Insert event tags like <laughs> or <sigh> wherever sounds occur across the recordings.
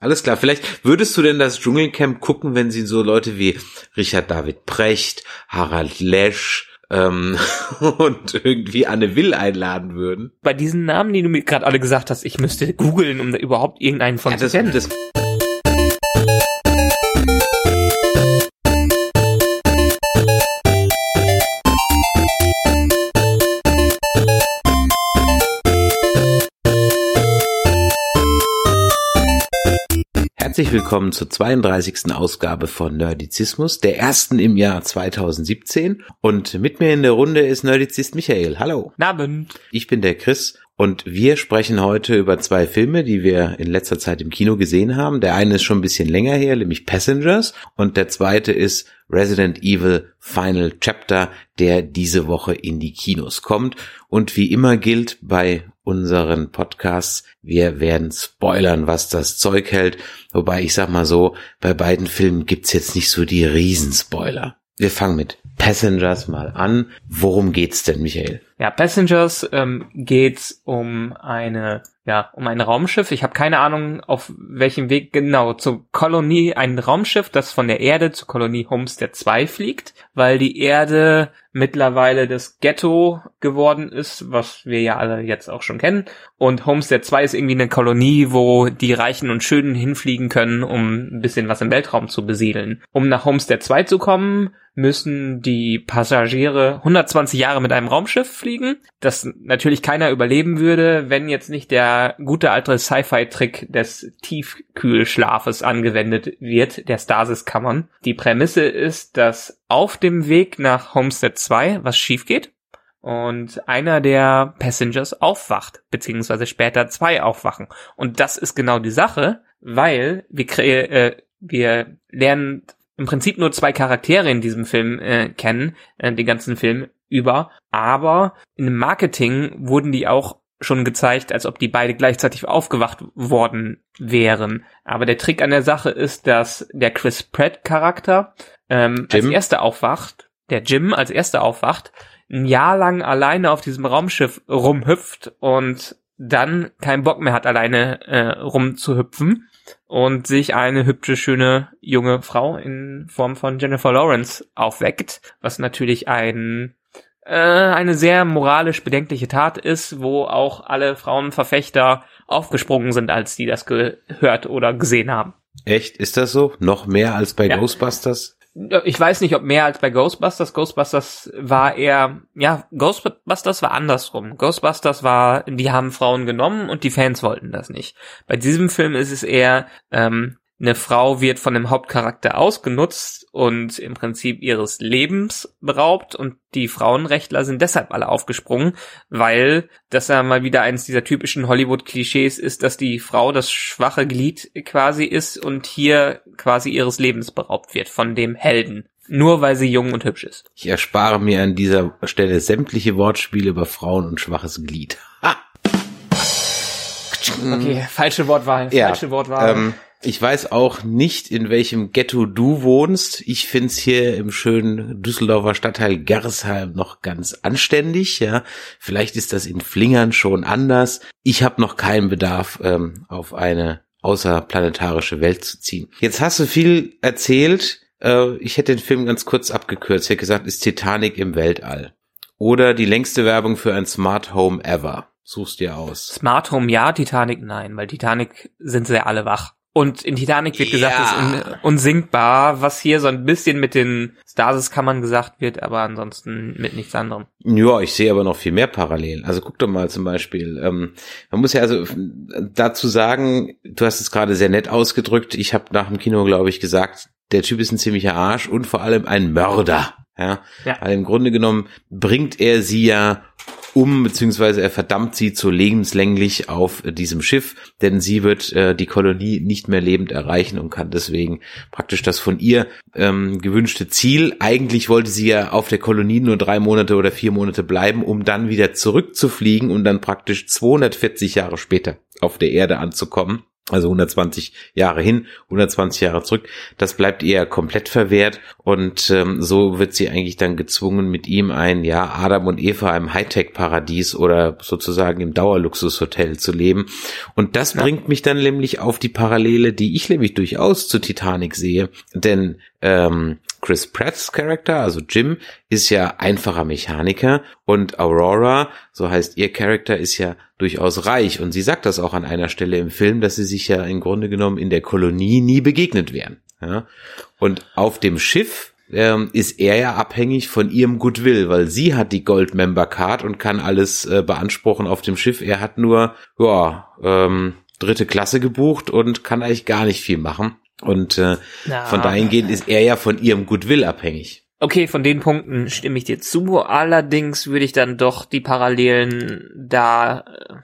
Alles klar. Vielleicht würdest du denn das Dschungelcamp gucken, wenn sie so Leute wie Richard David Precht, Harald Lesch, ähm, <laughs> und irgendwie Anne Will einladen würden. Bei diesen Namen, die du mir gerade alle gesagt hast, ich müsste googeln, um da überhaupt irgendeinen von Ja, zu kennen. Herzlich willkommen zur 32. Ausgabe von Nerdizismus, der ersten im Jahr 2017. Und mit mir in der Runde ist Nerdizist Michael. Hallo. Abend. Ich bin der Chris und wir sprechen heute über zwei Filme, die wir in letzter Zeit im Kino gesehen haben. Der eine ist schon ein bisschen länger her, nämlich Passengers und der zweite ist Resident Evil Final Chapter, der diese Woche in die Kinos kommt. Und wie immer gilt bei unseren Podcasts, wir werden spoilern, was das Zeug hält. Wobei ich sag mal so, bei beiden Filmen gibt's jetzt nicht so die Riesenspoiler. Wir fangen mit Passengers mal an. Worum geht's denn, Michael? Ja, Passengers ähm, geht's um eine, ja, um ein Raumschiff. Ich habe keine Ahnung, auf welchem Weg genau zur Kolonie, ein Raumschiff, das von der Erde zur Kolonie Homestead 2 fliegt, weil die Erde mittlerweile das Ghetto geworden ist, was wir ja alle jetzt auch schon kennen. Und Homestead 2 ist irgendwie eine Kolonie, wo die Reichen und Schönen hinfliegen können, um ein bisschen was im Weltraum zu besiedeln. Um nach Homestead 2 zu kommen, müssen die Passagiere 120 Jahre mit einem Raumschiff fliegen, das natürlich keiner überleben würde, wenn jetzt nicht der gute alte Sci-Fi-Trick des Tiefkühlschlafes angewendet wird, der Stasis-Kammern. Die Prämisse ist, dass auf dem Weg nach Homestead 2 was schief geht und einer der Passengers aufwacht, beziehungsweise später zwei aufwachen. Und das ist genau die Sache, weil wir, äh, wir lernen im Prinzip nur zwei Charaktere in diesem Film äh, kennen, äh, den ganzen Film über, aber im Marketing wurden die auch schon gezeigt, als ob die beide gleichzeitig aufgewacht worden wären. Aber der Trick an der Sache ist, dass der Chris Pratt Charakter ähm, als erster aufwacht, der Jim als erster aufwacht, ein Jahr lang alleine auf diesem Raumschiff rumhüpft und dann keinen Bock mehr hat, alleine äh, rumzuhüpfen und sich eine hübsche, schöne junge Frau in Form von Jennifer Lawrence aufweckt, was natürlich ein äh, eine sehr moralisch bedenkliche Tat ist, wo auch alle Frauenverfechter aufgesprungen sind, als die das gehört oder gesehen haben. Echt? Ist das so? Noch mehr als bei Ja. Ghostbusters? Ich weiß nicht, ob mehr als bei Ghostbusters. Ghostbusters war eher, ja, Ghostbusters war andersrum. Ghostbusters war, die haben Frauen genommen und die Fans wollten das nicht. Bei diesem Film ist es eher, ähm, eine Frau wird von dem Hauptcharakter ausgenutzt und im Prinzip ihres Lebens beraubt und die Frauenrechtler sind deshalb alle aufgesprungen, weil das ja mal wieder eines dieser typischen Hollywood-Klischees ist, dass die Frau das schwache Glied quasi ist und hier quasi ihres Lebens beraubt wird von dem Helden. Nur weil sie jung und hübsch ist. Ich erspare mir an dieser Stelle sämtliche Wortspiele über Frauen und schwaches Glied. Ha! Okay, falsche Wortwahl, Ja, falsche Wortwahl. Ähm, ich weiß auch nicht, in welchem Ghetto du wohnst. Ich find's hier im schönen Düsseldorfer Stadtteil Gersheim noch ganz anständig. Ja, vielleicht ist das in Flingern schon anders. Ich habe noch keinen Bedarf, ähm, auf eine außerplanetarische Welt zu ziehen. Jetzt hast du viel erzählt. Äh, ich hätte den Film ganz kurz abgekürzt. Ich hätte gesagt, ist Titanic im Weltall. Oder die längste Werbung für ein Smart Home ever. Suchst dir aus. Smart Home ja, Titanic nein, weil Titanic sind sie ja alle wach. Und in Titanic wird gesagt, Ja. ist un unsinkbar, was hier so ein bisschen mit den Stasis-Kammern gesagt wird, aber ansonsten mit nichts anderem. Ja, ich sehe aber noch viel mehr Parallelen. Also guck doch mal zum Beispiel. Ähm, man muss ja also dazu sagen, du hast es gerade sehr nett ausgedrückt. Ich habe nach dem Kino, glaube ich, gesagt, der Typ ist ein ziemlicher Arsch und vor allem ein Mörder. Ja, Ja. weil im Grunde genommen bringt er sie ja um, beziehungsweise er verdammt sie zu lebenslänglich auf diesem Schiff, denn sie wird äh, die Kolonie nicht mehr lebend erreichen und kann deswegen praktisch das von ihr ähm, gewünschte Ziel. Eigentlich wollte sie ja auf der Kolonie nur drei Monate oder vier Monate bleiben, um dann wieder zurückzufliegen und dann praktisch 240 Jahre später auf der Erde anzukommen. Also 120 Jahre hin, 120 Jahre zurück, das bleibt ihr komplett verwehrt und ähm, so wird sie eigentlich dann gezwungen, mit ihm ein, ja, Adam und Eva im Hightech-Paradies oder sozusagen im Dauerluxushotel zu leben. Und das ja. bringt mich dann nämlich auf die Parallele, die ich nämlich durchaus zu Titanic sehe, denn ähm, Chris Pratt's Charakter, also Jim, ist ja einfacher Mechaniker und Aurora, so heißt ihr Charakter, ist ja durchaus reich. Und sie sagt das auch an einer Stelle im Film, dass sie sich ja im Grunde genommen in der Kolonie nie begegnet wären. Ja? Und auf dem Schiff ähm, ist er ja abhängig von ihrem Goodwill, weil sie hat die Gold Member Card und kann alles äh, beanspruchen auf dem Schiff. Er hat nur, ja, ähm, dritte Klasse gebucht und kann eigentlich gar nicht viel machen. Und äh, ja. von dahingehend ist er ja von ihrem Goodwill abhängig. Okay, von den Punkten stimme ich dir zu. Allerdings würde ich dann doch die Parallelen da äh,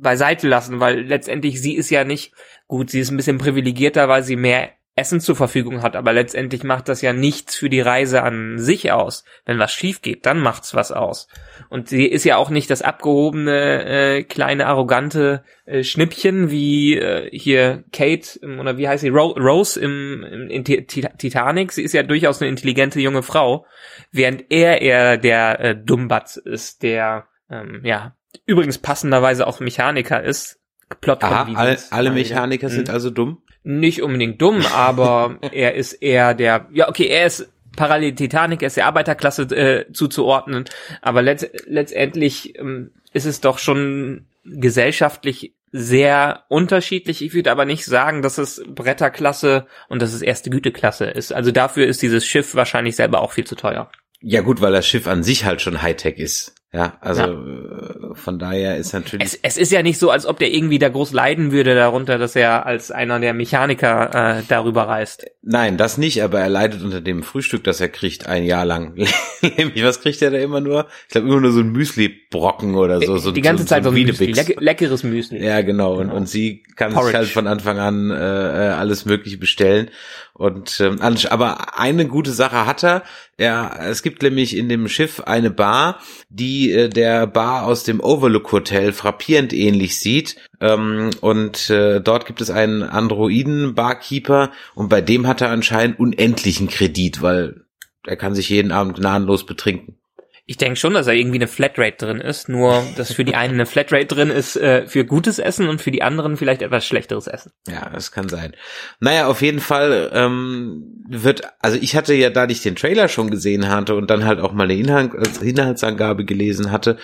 beiseite lassen, weil letztendlich sie ist ja nicht gut, sie ist ein bisschen privilegierter, weil sie mehr Essen zur Verfügung hat, aber letztendlich macht das ja nichts für die Reise an sich aus. Wenn was schief geht, dann macht's was aus. Und sie ist ja auch nicht das abgehobene, äh, kleine, arrogante äh, Schnippchen wie äh, hier Kate oder wie heißt sie, Ro Rose im, im in Titanic. Sie ist ja durchaus eine intelligente junge Frau, während er eher der äh, Dummbatz ist, der ähm, ja übrigens passenderweise auch Mechaniker ist. Plot Aha, alle, alle Mechaniker sind mhm. also dumm? Nicht unbedingt dumm, <laughs> aber er ist eher der, ja okay, er ist parallel Titanic, er ist der Arbeiterklasse äh, zuzuordnen, aber letzt, letztendlich ähm, ist es doch schon gesellschaftlich sehr unterschiedlich. Ich würde aber nicht sagen, dass es Bretterklasse und dass es erste Güteklasse ist. Also dafür ist dieses Schiff wahrscheinlich selber auch viel zu teuer. Ja gut, weil das Schiff an sich halt schon Hightech ist. Ja, also ja. Äh, von daher ist natürlich. Es, es, ist ja nicht so, als ob der irgendwie da groß leiden würde darunter, dass er als einer der Mechaniker äh, darüber reist. Nein, das nicht, aber er leidet unter dem Frühstück, das er kriegt, ein Jahr lang. <laughs> Was kriegt er da immer nur? Ich glaube immer nur so ein Müsli-Brocken oder so. so Die ganze so, Zeit so, ein Müsli, leck, leckeres Müsli. Ja, genau. Und, genau. und sie kann Porridge. sich halt von Anfang an äh, äh alles Mögliche bestellen. Und ähm, aber eine gute Sache hat er. Ja, es gibt nämlich in dem Schiff eine Bar, die äh, der Bar aus dem Overlook Hotel frappierend ähnlich sieht. Ähm, und äh, dort gibt es einen Androiden-Barkeeper und bei dem hat er anscheinend unendlichen Kredit, weil er kann sich jeden Abend gnadenlos betrinken. Ich denke schon, dass da irgendwie eine Flatrate drin ist, nur dass für die einen eine Flatrate drin ist äh, für gutes Essen und für die anderen vielleicht etwas schlechteres Essen. Ja, das kann sein. Naja, auf jeden Fall ähm, wird, also ich hatte ja, da ich den Trailer schon gesehen hatte und dann halt auch mal eine Inhalt, Inhaltsangabe gelesen hatte,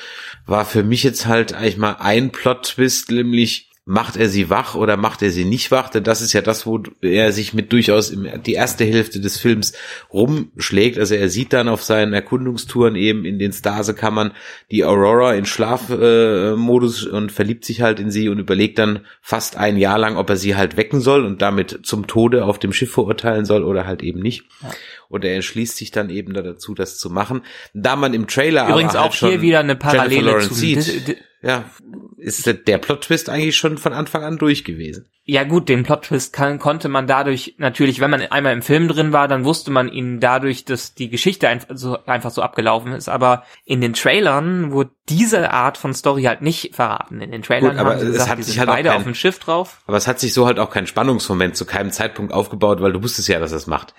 war für mich jetzt halt eigentlich mal ein Plot-Twist, nämlich macht er sie wach oder macht er sie nicht wach? Denn das ist ja das, wo er sich mit durchaus im, die erste Hälfte des Films rumschlägt. Also er sieht dann auf seinen Erkundungstouren eben in den Stase-Kammern die Aurora in Schlafmodus äh, und verliebt sich halt in sie und überlegt dann fast ein Jahr lang, ob er sie halt wecken soll und damit zum Tode auf dem Schiff verurteilen soll oder halt eben nicht. Ja. Und er entschließt sich dann eben dazu, das zu machen. Da man im Trailer übrigens auch halt hier wieder eine Parallele zu sieht, ja, ist der Plot-Twist eigentlich schon von Anfang an durch gewesen. Ja gut, den Plot-Twist kann, konnte man dadurch natürlich, wenn man einmal im Film drin war, dann wusste man ihn dadurch, dass die Geschichte einfach so, einfach so abgelaufen ist. Aber in den Trailern wurde diese Art von Story halt nicht verraten. In den Trailern gut, aber haben sie gesagt, es hat sich halt beide kein, auf dem Schiff drauf. Aber es hat sich so halt auch kein Spannungsmoment zu keinem Zeitpunkt aufgebaut, weil du wusstest ja, dass es macht.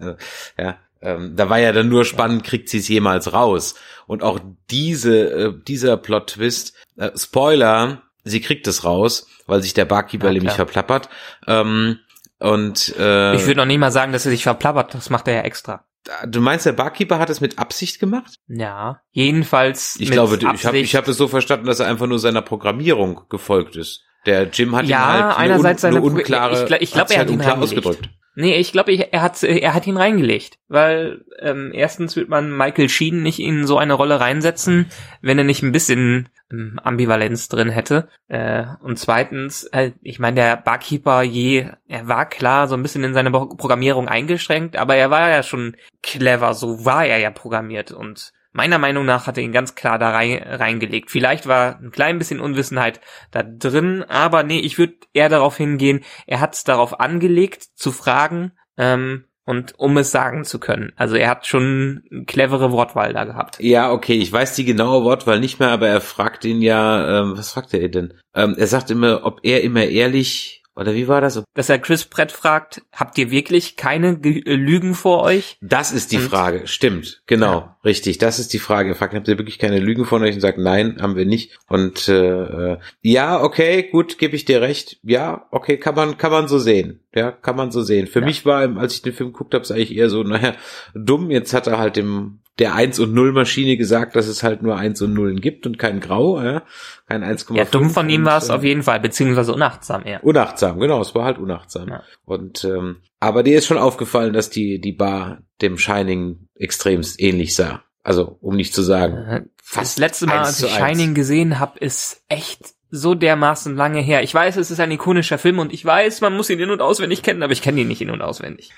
<laughs> ja, ähm, da war ja dann nur spannend, kriegt sie es jemals raus. Und auch diese, äh, dieser Plot-Twist, äh, Spoiler, sie kriegt es raus, weil sich der Barkeeper ja, nämlich verplappert. Ähm, und äh, ich würde noch nie mal sagen, dass er sich verplappert. Das macht er ja extra. Du meinst, der Barkeeper hat es mit Absicht gemacht? Ja, jedenfalls. Ich glaube, Absicht. ich habe ich hab es so verstanden, dass er einfach nur seiner Programmierung gefolgt ist. Der Jim hat ja, ihn halt einerseits eine, un, eine unklare, ich, ich glaube, er hat halt ihn unklar ausgedrückt. Nee, ich glaube, er hat er hat ihn reingelegt, weil ähm, erstens wird man Michael Sheen nicht in so eine Rolle reinsetzen, wenn er nicht ein bisschen ähm, Ambivalenz drin hätte. Äh, und zweitens, äh, ich meine, der Barkeeper je, er war klar so ein bisschen in seine Programmierung eingeschränkt, aber er war ja schon clever, so war er ja programmiert und meiner Meinung nach hat er ihn ganz klar da rein, reingelegt. Vielleicht war ein klein bisschen Unwissenheit da drin, aber nee, ich würde eher darauf hingehen, er hat es darauf angelegt zu fragen, ähm, und um es sagen zu können. Also er hat schon eine clevere Wortwahl da gehabt. Ja, okay, ich weiß die genaue Wortwahl nicht mehr, aber er fragt ihn ja, ähm, was fragt er denn? Ähm, er sagt immer, ob er immer ehrlich oder wie war das? Dass er Chris Pratt fragt, habt ihr wirklich keine Lügen vor euch? Das ist die und, Frage, stimmt, genau, ja. Richtig. Das ist die Frage. Fragt, habt ihr wirklich keine Lügen vor euch? Und sagt, nein, haben wir nicht. Und äh, äh ja, okay, gut, gebe ich dir recht. Ja, okay, kann man, kann man so sehen. Ja, kann man so sehen. Für ja. mich war, als ich den Film geguckt habe, ist eigentlich eher so, naja, dumm. Jetzt hat er halt dem der 1 und 0 Maschine gesagt, dass es halt nur 1 und 0 gibt und kein Grau, ja, kein 1,5. Ja, dumm von ihm war es äh, auf jeden Fall, beziehungsweise unachtsam eher. Unachtsam, genau, es war halt unachtsam. Ja. Und ähm, aber dir ist schon aufgefallen, dass die die Bar dem Shining extremst ähnlich sah. Also, um nicht zu sagen. Äh, das letzte Mal, als ich Shining gesehen habe, ist echt so dermaßen lange her. Ich weiß, es ist ein ikonischer Film und ich weiß, man muss ihn in- und auswendig kennen, aber ich kenne ihn nicht in- und auswendig.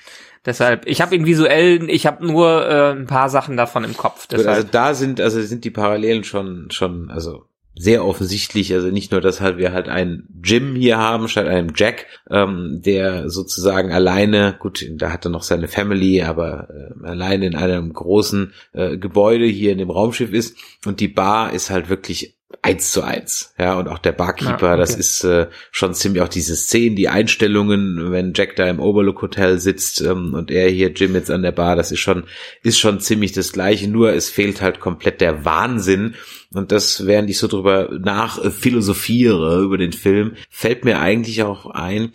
Deshalb, ich habe ihn visuell, ich habe nur äh, ein paar Sachen davon im Kopf. Deshalb. Gut, also da sind, also sind die Parallelen schon, schon, also sehr offensichtlich, also nicht nur, dass halt wir halt einen Jim hier haben statt einem Jack, ähm, der sozusagen alleine, gut, da hat er noch seine Family, aber äh, alleine in einem großen äh, Gebäude hier in dem Raumschiff ist. Und die Bar ist halt wirklich eins zu eins. Ja, und auch der Barkeeper, ja, okay. das ist äh, schon ziemlich auch diese Szenen, die Einstellungen, wenn Jack da im Overlook Hotel sitzt ähm, und er hier Jim jetzt an der Bar, das ist schon, ist schon ziemlich das gleiche, nur es fehlt halt komplett der Wahnsinn. Und das, während ich so drüber nach äh, philosophiere über den Film, fällt mir eigentlich auch ein,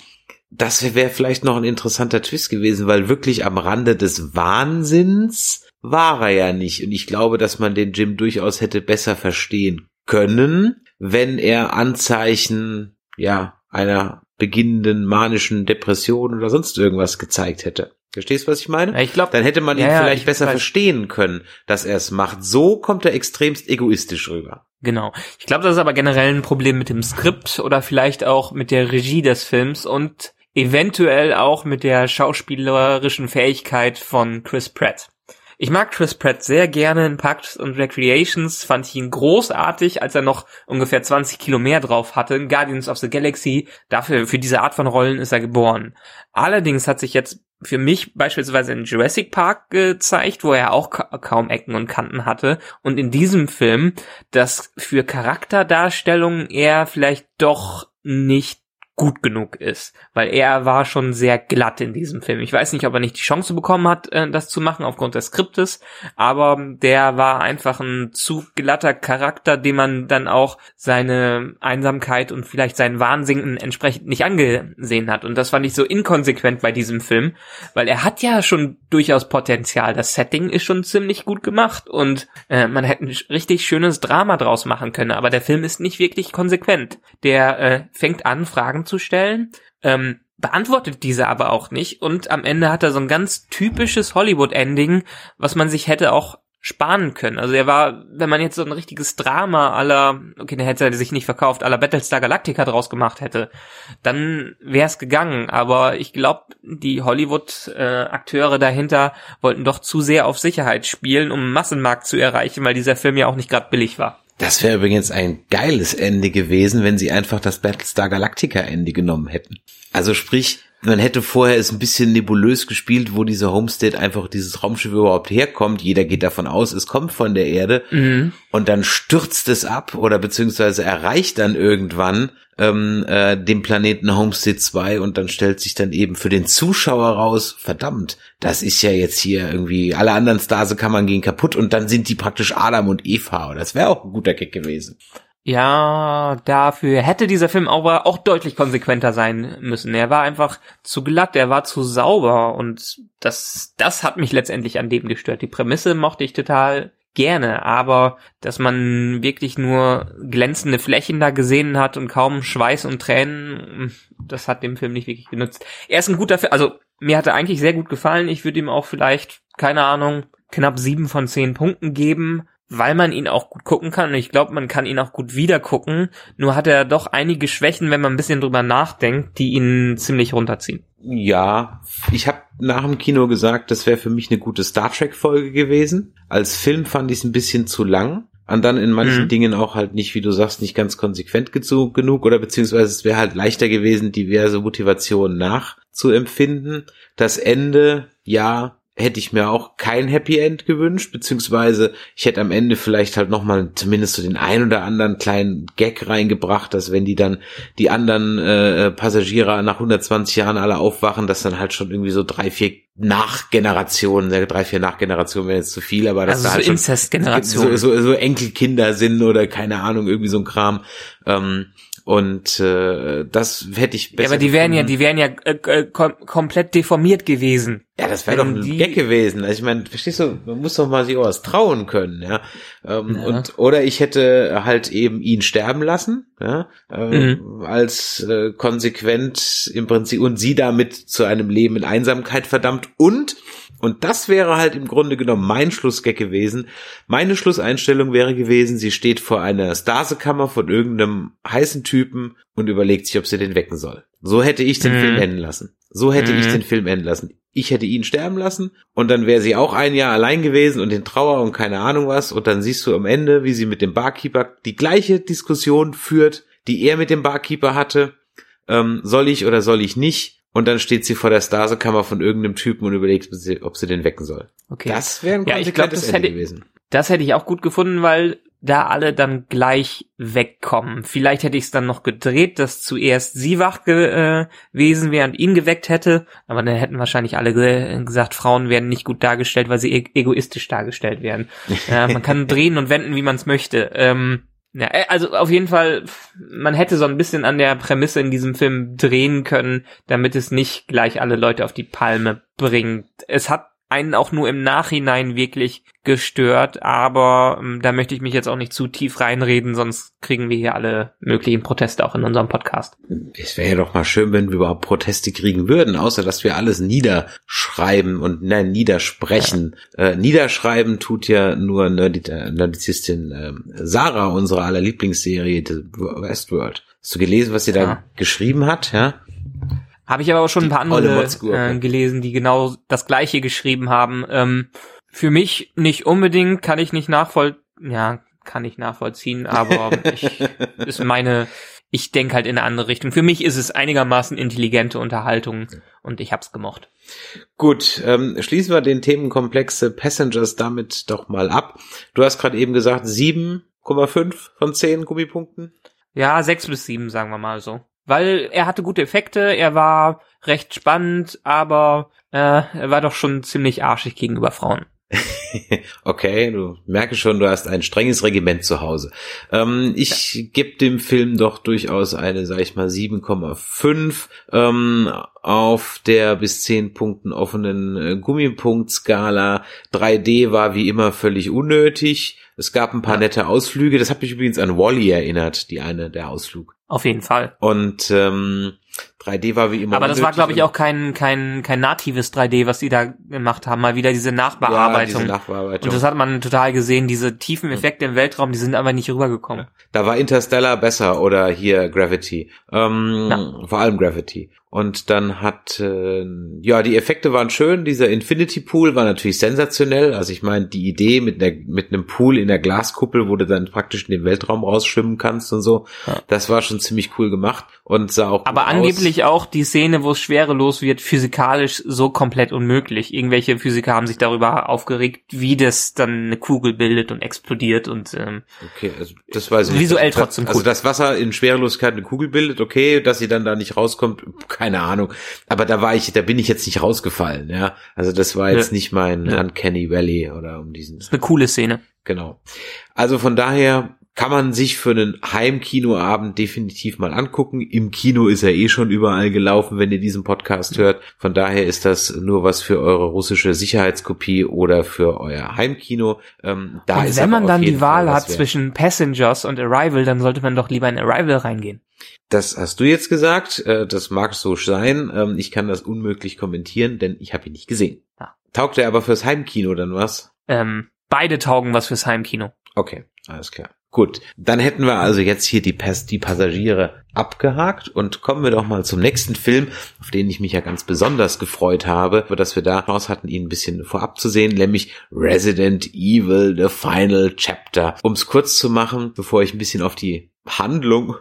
das wäre vielleicht noch ein interessanter Twist gewesen, weil wirklich am Rande des Wahnsinns war er ja nicht. Und ich glaube, dass man den Jim durchaus hätte besser verstehen können, wenn er Anzeichen, ja, einer beginnenden manischen Depression oder sonst irgendwas gezeigt hätte. Verstehst du, was ich meine? Ja, ich glaube, dann hätte man ihn ja, vielleicht besser verstehen können, dass er es macht. So kommt er extremst egoistisch rüber. Genau. Ich glaube, das ist aber generell ein Problem mit dem Skript oder vielleicht auch mit der Regie des Films und eventuell auch mit der schauspielerischen Fähigkeit von Chris Pratt. Ich mag Chris Pratt sehr gerne in Parks und Recreations, fand ich ihn großartig, als er noch ungefähr 20 Kilo mehr drauf hatte. In Guardians of the Galaxy, dafür, für diese Art von Rollen ist er geboren. Allerdings hat sich jetzt für mich beispielsweise in Jurassic Park gezeigt, wo er auch ka kaum Ecken und Kanten hatte. Und in diesem Film, dass für Charakterdarstellungen er vielleicht doch nicht gut genug ist, weil er war schon sehr glatt in diesem Film. Ich weiß nicht, ob er nicht die Chance bekommen hat, äh, das zu machen aufgrund des Skriptes, aber der war einfach ein zu glatter Charakter, dem man dann auch seine Einsamkeit und vielleicht seinen Wahnsinn entsprechend nicht angesehen hat. Und das fand ich so inkonsequent bei diesem Film, weil er hat ja schon durchaus Potenzial. Das Setting ist schon ziemlich gut gemacht und äh, man hätte ein richtig schönes Drama draus machen können, aber der Film ist nicht wirklich konsequent. Der äh, fängt an, Fragen Fragen zu stellen, ähm, beantwortet diese aber auch nicht und am Ende hat er so ein ganz typisches Hollywood-Ending, was man sich hätte auch sparen können. Also er war, wenn man jetzt so ein richtiges Drama aller, okay, der hätte er sich nicht verkauft, aller Battlestar Galactica draus gemacht hätte, dann wäre es gegangen. Aber ich glaube, die Hollywood-Akteure äh, dahinter wollten doch zu sehr auf Sicherheit spielen, um einen Massenmarkt zu erreichen, weil dieser Film ja auch nicht gerade billig war. Das wäre übrigens ein geiles Ende gewesen, wenn sie einfach das Battlestar Galactica Ende genommen hätten. Also sprich, man hätte vorher es ein bisschen nebulös gespielt, wo dieser Homestead einfach dieses Raumschiff überhaupt herkommt. Jeder geht davon aus, es kommt von der Erde. Mhm. Und dann stürzt es ab oder beziehungsweise erreicht dann irgendwann ähm, äh, dem Planeten Homestead 2 und dann stellt sich dann eben für den Zuschauer raus, verdammt, das ist ja jetzt hier irgendwie, alle anderen Stase kann man gehen kaputt und dann sind die praktisch Adam und Eva. Das wäre auch ein guter Kick gewesen. Ja, dafür hätte dieser Film aber auch deutlich konsequenter sein müssen. Er war einfach zu glatt, er war zu sauber und das, das hat mich letztendlich an dem gestört. Die Prämisse mochte ich total gerne, aber dass man wirklich nur glänzende Flächen da gesehen hat und kaum Schweiß und Tränen, das hat dem Film nicht wirklich genutzt. Er ist ein guter Film, also mir hat er eigentlich sehr gut gefallen. Ich würde ihm auch vielleicht, keine Ahnung, knapp sieben von zehn Punkten geben weil man ihn auch gut gucken kann. Und ich glaube, man kann ihn auch gut wieder gucken. Nur hat er doch einige Schwächen, wenn man ein bisschen drüber nachdenkt, die ihn ziemlich runterziehen. Ja, ich habe nach dem Kino gesagt, das wäre für mich eine gute Star Trek Folge gewesen. Als Film fand ich es ein bisschen zu lang. Und dann in manchen mhm. Dingen auch halt nicht, wie du sagst, nicht ganz konsequent genug oder beziehungsweise es wäre halt leichter gewesen, diverse Motivationen nachzuempfinden. Das Ende ja, hätte ich mir auch kein Happy End gewünscht, beziehungsweise ich hätte am Ende vielleicht halt nochmal zumindest so den ein oder anderen kleinen Gag reingebracht, dass wenn die dann die anderen äh, Passagiere nach 120 Jahren alle aufwachen, dass dann halt schon irgendwie so drei, vier Nachgenerationen, drei, vier Nachgenerationen wäre jetzt zu viel, aber das also da halt so Inzestgenerationen. So, so, so Enkelkinder sind oder keine Ahnung, irgendwie so ein Kram. Ähm, und äh, das hätte ich besser. Ja, aber die wären ja, die wären ja äh, äh, kom komplett deformiert gewesen. Ja, das wäre doch ein die... Gag gewesen. Also ich meine, verstehst du, man muss doch mal sich auch was trauen können, ja? Ähm, ja. Und oder ich hätte halt eben ihn sterben lassen, ja, äh, mhm. als äh, konsequent im Prinzip und sie damit zu einem Leben in Einsamkeit verdammt und und das wäre halt im Grunde genommen mein Schlussgag gewesen. Meine Schlusseinstellung wäre gewesen, sie steht vor einer Stasekammer von irgendeinem heißen Typen und überlegt sich, ob sie den wecken soll. So hätte ich den mhm. Film enden lassen. So hätte mhm. ich den Film enden lassen. Ich hätte ihn sterben lassen und dann wäre sie auch ein Jahr allein gewesen und in Trauer und keine Ahnung was und dann siehst du am Ende, wie sie mit dem Barkeeper die gleiche Diskussion führt, die er mit dem Barkeeper hatte. Ähm, soll ich oder soll ich nicht? Und dann steht sie vor der Stasekammer von irgendeinem Typen und überlegt, ob sie den wecken soll. Okay. Das wäre ein ja, ich glaub, das Ende hätte, gewesen. Das hätte ich auch gut gefunden, weil da alle dann gleich wegkommen. Vielleicht hätte ich es dann noch gedreht, dass zuerst sie wach ge gewesen wäre und ihn geweckt hätte, aber dann hätten wahrscheinlich alle ge gesagt, Frauen werden nicht gut dargestellt, weil sie e egoistisch dargestellt werden. <laughs> ja, man kann drehen und wenden, wie man es möchte. Ähm, ja, äh, also auf jeden Fall, man hätte so ein bisschen an der Prämisse in diesem Film drehen können, damit es nicht gleich alle Leute auf die Palme bringt. Es hat einen auch nur im Nachhinein wirklich gestört, aber ähm, da möchte ich mich jetzt auch nicht zu tief reinreden, sonst kriegen wir hier alle möglichen Proteste auch in unserem Podcast. Es wäre ja doch mal schön, wenn wir überhaupt Proteste kriegen würden, außer dass wir alles niederschreiben und nein, niedersprechen. Ja. Äh, niederschreiben tut ja nur Nerdizistin äh, Sarah, unsere aller Lieblingsserie Westworld. Hast du gelesen, was sie ja. da geschrieben hat, ja? Habe ich aber auch schon ein paar andere äh, gelesen, die genau das gleiche geschrieben haben. Ähm, für mich nicht unbedingt, kann ich nicht nachvoll, ja, kann ich nachvollziehen, aber <laughs> ich ist meine, ich denke halt in eine andere Richtung. Für mich ist es einigermaßen intelligente Unterhaltung und ich hab's gemocht. Gut, ähm, schließen wir den Themenkomplex Passengers damit doch mal ab. Du hast gerade eben gesagt 7,5 von 10 Gummipunkten. Ja, 6 bis 7, sagen wir mal so. Weil er hatte gute Effekte, er war recht spannend, aber äh, er war doch schon ziemlich arschig gegenüber Frauen. <laughs> okay, du merkst schon, du hast ein strenges Regiment zu Hause. Ähm, ich ja. gebe dem Film doch durchaus eine, sag ich mal, 7,5 ähm, auf der bis 10 Punkten offenen äh, Gummipunktskala. 3D war wie immer völlig unnötig. Es gab ein paar ja. nette Ausflüge. Das hat mich übrigens an Wally erinnert, die eine, der Ausflug. Auf jeden Fall. Und ähm, 3D war wie immer. Aber das war, glaube ich, auch kein, kein, kein natives 3D, was sie da gemacht haben. Mal wieder diese Nachbearbeitung. Ja, diese Nachbearbeitung. Und das hat man total gesehen. Diese tiefen Effekte im Weltraum, die sind aber nicht rübergekommen. Da war Interstellar besser oder hier Gravity. Ähm, ja. Vor allem Gravity. Und dann hat, äh, ja, die Effekte waren schön. Dieser Infinity Pool war natürlich sensationell. Also ich meine, die Idee mit, der, mit einem Pool in der Glaskuppel, wo du dann praktisch in den Weltraum rausschwimmen kannst und so, ja. das war schon ziemlich cool gemacht und sah auch Aber angeblich aus. auch die Szene, wo es schwerelos wird, physikalisch so komplett unmöglich. Irgendwelche Physiker haben sich darüber aufgeregt, wie das dann eine Kugel bildet und explodiert und ähm, okay, also das weiß ich visuell nicht. trotzdem also cool. Also das Wasser in Schwerelosigkeit eine Kugel bildet, okay, dass sie dann da nicht rauskommt keine Ahnung. Aber da war ich, da bin ich jetzt nicht rausgefallen, ja. Also das war jetzt ja. nicht mein ja. Uncanny Valley oder um diesen. Das ist eine coole Szene. Genau. Also von daher kann man sich für einen Heimkinoabend definitiv mal angucken. Im Kino ist er eh schon überall gelaufen, wenn ihr diesen Podcast hört. Von daher ist das nur was für eure russische Sicherheitskopie oder für euer Heimkino. Ähm, da und wenn man dann die Wahl hat zwischen Passengers und Arrival, dann sollte man doch lieber in Arrival reingehen. Das hast du jetzt gesagt. Äh, das mag so sein. Ähm, ich kann das unmöglich kommentieren, denn ich habe ihn nicht gesehen. Ja. Taugt er aber fürs Heimkino dann was? Ähm, beide taugen was fürs Heimkino. Okay, alles klar. Gut, dann hätten wir also jetzt hier die, Pass die Passagiere abgehakt und kommen wir doch mal zum nächsten Film, auf den ich mich ja ganz besonders gefreut habe, dass wir da raus hatten, ihn ein bisschen vorab zu sehen, nämlich Resident Evil The Final Chapter. Um es kurz zu machen, bevor ich ein bisschen auf die Handlung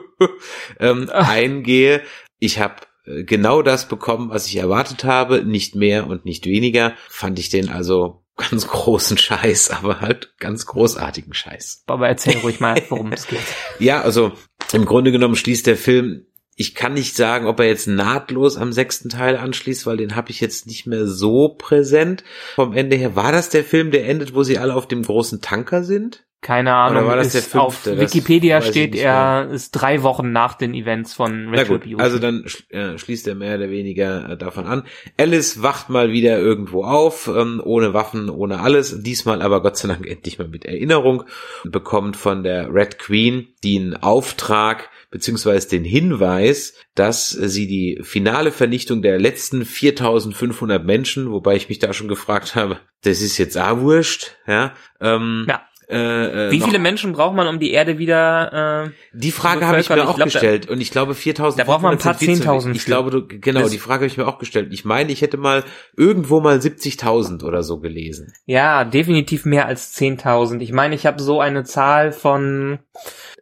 <laughs> ähm, eingehe, ich habe äh, genau das bekommen, was ich erwartet habe, nicht mehr und nicht weniger. Fand ich den also ganz großen Scheiß, <laughs> aber halt ganz großartigen Scheiß. Aber erzähl ruhig mal, <laughs> worum es geht. Ja, also im Grunde genommen schließt der Film ich kann nicht sagen, ob er jetzt nahtlos am sechsten Teil anschließt, weil den habe ich jetzt nicht mehr so präsent. Vom Ende her, war das der Film, der endet, wo sie alle auf dem großen Tanker sind? Keine Ahnung. Oder war das der ist auf fünfte? Das Wikipedia ich steht, er ist drei Wochen nach den Events von Retribution. also dann sch- schließt er mehr oder weniger äh, davon an. Alice wacht mal wieder irgendwo auf, ähm, ohne Waffen, ohne alles. Diesmal aber Gott sei Dank endlich mal mit Erinnerung. Bekommt von der Red Queen den Auftrag beziehungsweise den Hinweis, dass sie die finale Vernichtung der letzten 4500 Menschen, wobei ich mich da schon gefragt habe, das ist jetzt auch wurscht, ja, ähm, Ja. Äh, äh, Wie viele Menschen braucht man, um die Erde wieder, äh, die Frage habe ich mir auch Ich glaub, da- gestellt und ich glaube 4000 Da braucht man ein paar 10.000 Ich glaube, du, genau, Das- die Frage habe ich mir auch gestellt. Ich meine, ich hätte mal irgendwo mal 70.000 oder so gelesen. ja, definitiv mehr als 10.000. Ich meine, ich habe so eine Zahl von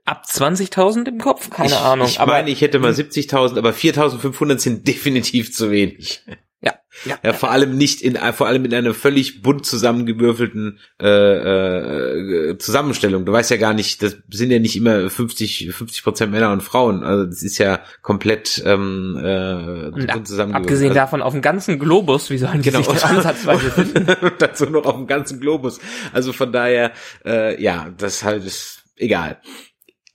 ab 20.000 im Kopf, keine ich, Ahnung. Ich aber meine, ich hätte mal 70.000, aber 4.500 sind <laughs> definitiv zu wenig. Ja, ja, vor allem nicht in, vor allem in einer völlig bunt zusammengewürfelten äh, äh, Zusammenstellung. Du weißt ja gar nicht, das sind ja nicht immer 50 50 Prozent Männer und Frauen. Also das ist ja komplett ähm, äh, bunt zusammengewürfelt. abgesehen Also- davon auf dem ganzen Globus, wie sollen die Genau. sich denn ansatzweise <laughs> finden? dazu noch auf dem ganzen Globus. Also von daher, äh, ja, das halt ist egal.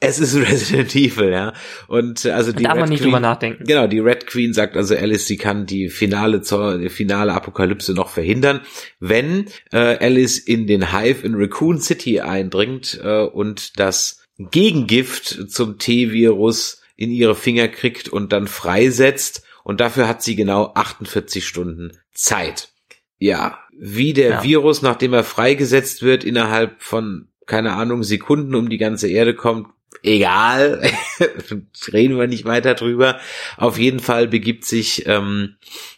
Es ist <laughs> Resident Evil, ja. Und äh, also die Darf man Red nicht Queen, drüber nachdenken. Genau, die Red Queen sagt also Alice, sie kann die finale Zo- die finale Apokalypse noch verhindern, wenn äh, Alice in den Hive in Raccoon City eindringt äh, und das Gegengift zum T-Virus in ihre Finger kriegt und dann freisetzt. Und dafür hat sie genau 48 Stunden Zeit. Ja, wie der Ja. Virus, nachdem er freigesetzt wird, innerhalb von, keine Ahnung, Sekunden um die ganze Erde kommt, egal, <laughs> reden wir nicht weiter drüber. Auf jeden Fall begibt sich ähm,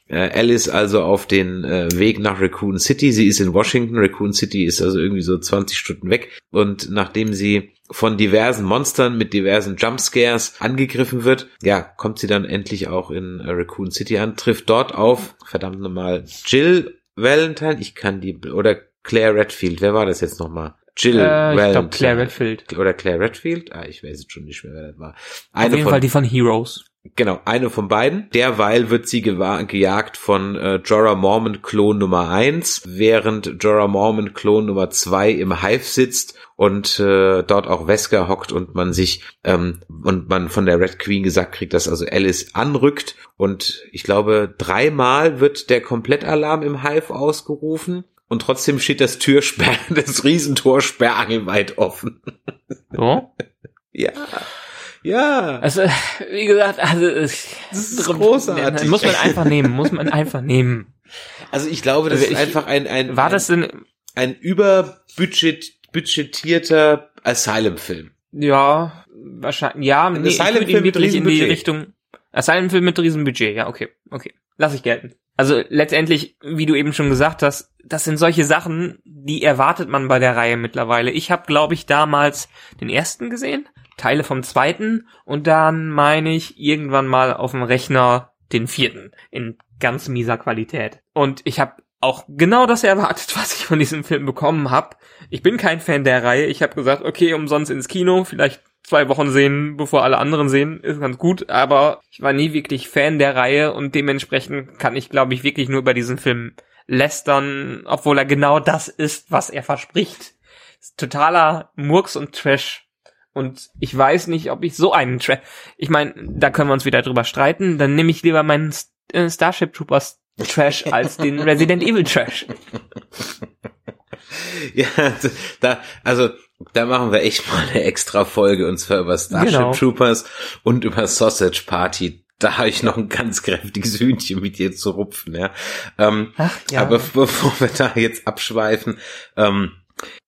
äh, Alice also auf den äh, Weg nach Raccoon City. Sie ist in Washington. Raccoon City ist also irgendwie so 20 Stunden weg. Und nachdem sie von diversen Monstern mit diversen Jumpscares angegriffen wird, ja, kommt sie dann endlich auch in äh, Raccoon City an, trifft dort auf, verdammt nochmal, Jill Valentine, ich kann die, oder Claire Redfield, wer war das jetzt nochmal? Jill Äh, ich Valentine. glaube Claire Redfield. Oder Claire Redfield? Ah, ich weiß jetzt schon nicht mehr, wer das war. Auf Eine jeden von, Fall die von Heroes. genau, eine von beiden. Derweil wird sie gejagt von äh, Jorah Mormont Klon Nummer eins, während Jorah Mormont Klon Nummer zwei im Hive sitzt und äh, dort auch Wesker hockt und man sich ähm, und man von der Red Queen gesagt kriegt, dass also Alice anrückt und ich glaube dreimal wird der Komplettalarm im Hive ausgerufen und trotzdem steht das Türsperr, <laughs> das Riesentor sperrangelweit offen. So. Ja. Ja. Also, wie gesagt, also Das ist großartig. Muss man einfach nehmen, muss man einfach nehmen. Also ich glaube, das Also ist ich- einfach ein, ein, War das denn, ein überbudget, budgetierter Asylum-Film. ja, wahrscheinlich, ja, nee, ich Asylum-Film mit wirklich in die Riesenbudget. Richtung, Asylum-Film mit Riesenbudget, ja, okay, okay. Lass ich gelten. Also letztendlich, wie du eben schon gesagt hast, das sind solche Sachen, die erwartet man bei der Reihe mittlerweile. Ich habe, glaube ich, damals den ersten gesehen, Teile vom zweiten und dann meine ich irgendwann mal auf dem Rechner den vierten in ganz mieser Qualität. Und ich habe auch genau das erwartet, <laughs> was ich von diesem Film bekommen habe. Ich bin kein Fan der Reihe. Ich habe gesagt, okay, umsonst ins Kino, vielleicht zwei Wochen sehen, bevor alle anderen sehen, ist ganz gut. Aber ich war nie wirklich Fan der Reihe und dementsprechend kann ich, glaube ich, wirklich nur über diesen Film lästern, obwohl er genau das ist, was er verspricht. Ist totaler Murks und Trash. Und ich weiß nicht, ob ich so einen Trash. Ich meine, da können wir uns wieder drüber streiten. Dann nehme ich lieber meinen äh, Starship Troopers Trash <laughs> als den Resident Evil Trash. Ja, da, also, da machen wir echt mal eine extra Folge und zwar über Starship Genau. Troopers und über Sausage Party. Da habe ich noch ein ganz kräftiges Hühnchen mit dir zu rupfen, ja. Ähm, Ach, ja. Aber <laughs> bevor wir da jetzt abschweifen, ähm,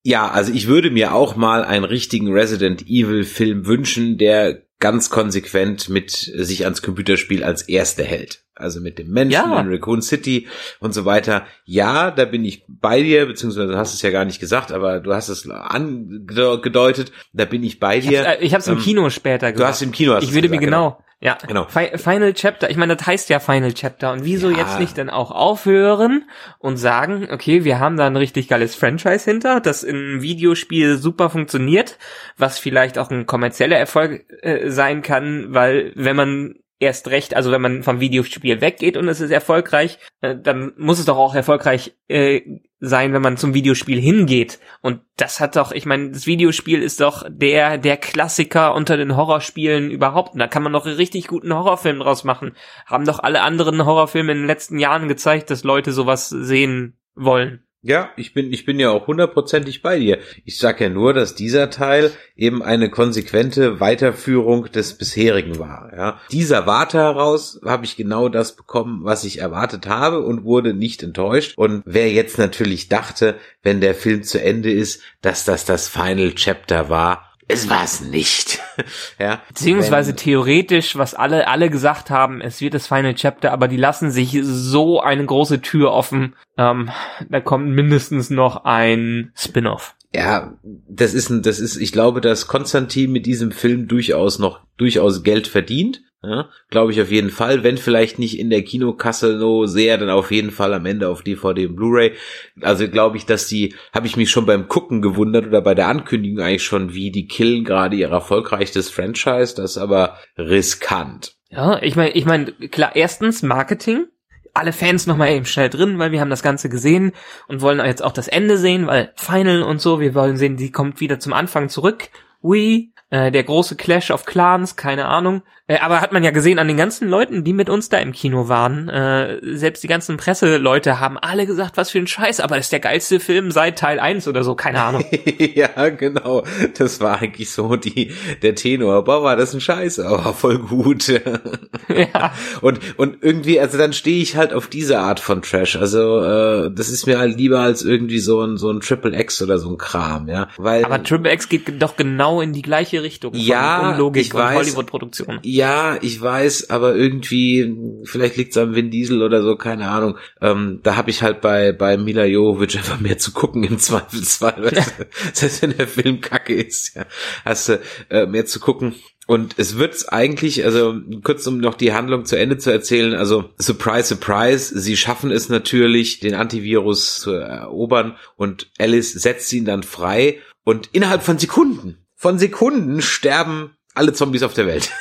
ja, also ich würde mir auch mal einen richtigen Resident Evil Film wünschen, der ganz konsequent mit sich ans Computerspiel als erste hält. Also mit dem Menschen Ja. in Raccoon City und so weiter. Ja, da bin ich bei dir, beziehungsweise du hast es ja gar nicht gesagt, aber du hast es angedeutet, da bin ich bei ich dir. hab's, äh, ich hab's im ähm, Kino später Du gesagt. hast im Kino hast ich würde mir gesagt, genau, Ja, genau. Final Chapter, ich meine, das heißt ja Final Chapter. Und wieso ja. jetzt nicht dann auch aufhören und sagen, okay, wir haben da ein richtig geiles Franchise hinter, das im Videospiel super funktioniert, was vielleicht auch ein kommerzieller Erfolg äh, sein kann, weil wenn man erst recht, also wenn man vom Videospiel weggeht und es ist erfolgreich, äh, dann muss es doch auch erfolgreich äh, sein, wenn man zum Videospiel hingeht. Und das hat doch, ich meine, das Videospiel ist doch der der Klassiker unter den Horrorspielen überhaupt. Und da kann man doch richtig guten Horrorfilm draus machen. Haben doch alle anderen Horrorfilme in den letzten Jahren gezeigt, dass Leute sowas sehen wollen. Ja, ich bin, ich bin ja auch hundertprozentig bei dir. Ich sag ja nur, dass dieser Teil eben eine konsequente Weiterführung des bisherigen war. Ja. Dieser Warte heraus habe ich genau das bekommen, was ich erwartet habe und wurde nicht enttäuscht. Und wer jetzt natürlich dachte, wenn der Film zu Ende ist, dass das das Final Chapter war, es war es nicht. <laughs> ja. Beziehungsweise Wenn, theoretisch, was alle, alle gesagt haben, es wird das Final Chapter, aber die lassen sich so eine große Tür offen. Ähm, da kommt mindestens noch ein Spin-off. Ja, das ist ein, das ist, ich glaube, dass Konstantin mit diesem Film durchaus noch durchaus Geld verdient. Ja, Glaube ich auf jeden Fall. Wenn vielleicht nicht in der Kinokasse so sehr, dann auf jeden Fall am Ende auf DVD und Blu-ray. Also glaube ich, dass die, habe ich mich schon beim Gucken gewundert oder bei der Ankündigung eigentlich schon, wie die killen gerade ihr erfolgreichstes Franchise. Das ist aber riskant. Ja, ich meine, ich meine, klar, erstens Marketing. Alle Fans nochmal eben schnell drin, weil wir haben das Ganze gesehen und wollen jetzt auch das Ende sehen, weil Final und so, wir wollen sehen, die kommt wieder zum Anfang zurück. We äh, der große Clash of Clans, keine Ahnung. Äh, aber hat man ja gesehen an den ganzen Leuten, die mit uns da im Kino waren. Äh, selbst die ganzen Presseleute haben alle gesagt, was für ein Scheiß, aber das ist der geilste Film seit Teil 1 oder so, keine Ahnung. <laughs> ja, genau. Das war eigentlich so die, der Tenor. Boah, war das ein Scheiß, aber voll gut. <laughs> ja. Und, und irgendwie, also dann stehe ich halt auf diese Art von Trash. Also, äh, das ist mir halt lieber als irgendwie so ein, so ein Triple X oder so ein Kram, ja. Weil, aber Triple X geht doch genau in die gleiche Richtung. Ja, Unlogik ich weiß. Hollywood-Produktion. Ja, ich weiß, aber irgendwie, vielleicht liegt es am Vin Diesel oder so, keine Ahnung. Ähm, da habe ich halt bei, bei Mila Jovovich einfach mehr zu gucken im Zweifelsfall. <laughs> Selbst wenn der Film kacke ist, ja, hast du äh, mehr zu gucken. Und es wird eigentlich, also kurz um noch die Handlung zu Ende zu erzählen, also surprise, surprise, sie schaffen es natürlich, den Antivirus zu erobern und Alice setzt ihn dann frei und innerhalb von Sekunden, von Sekunden sterben alle Zombies auf der Welt.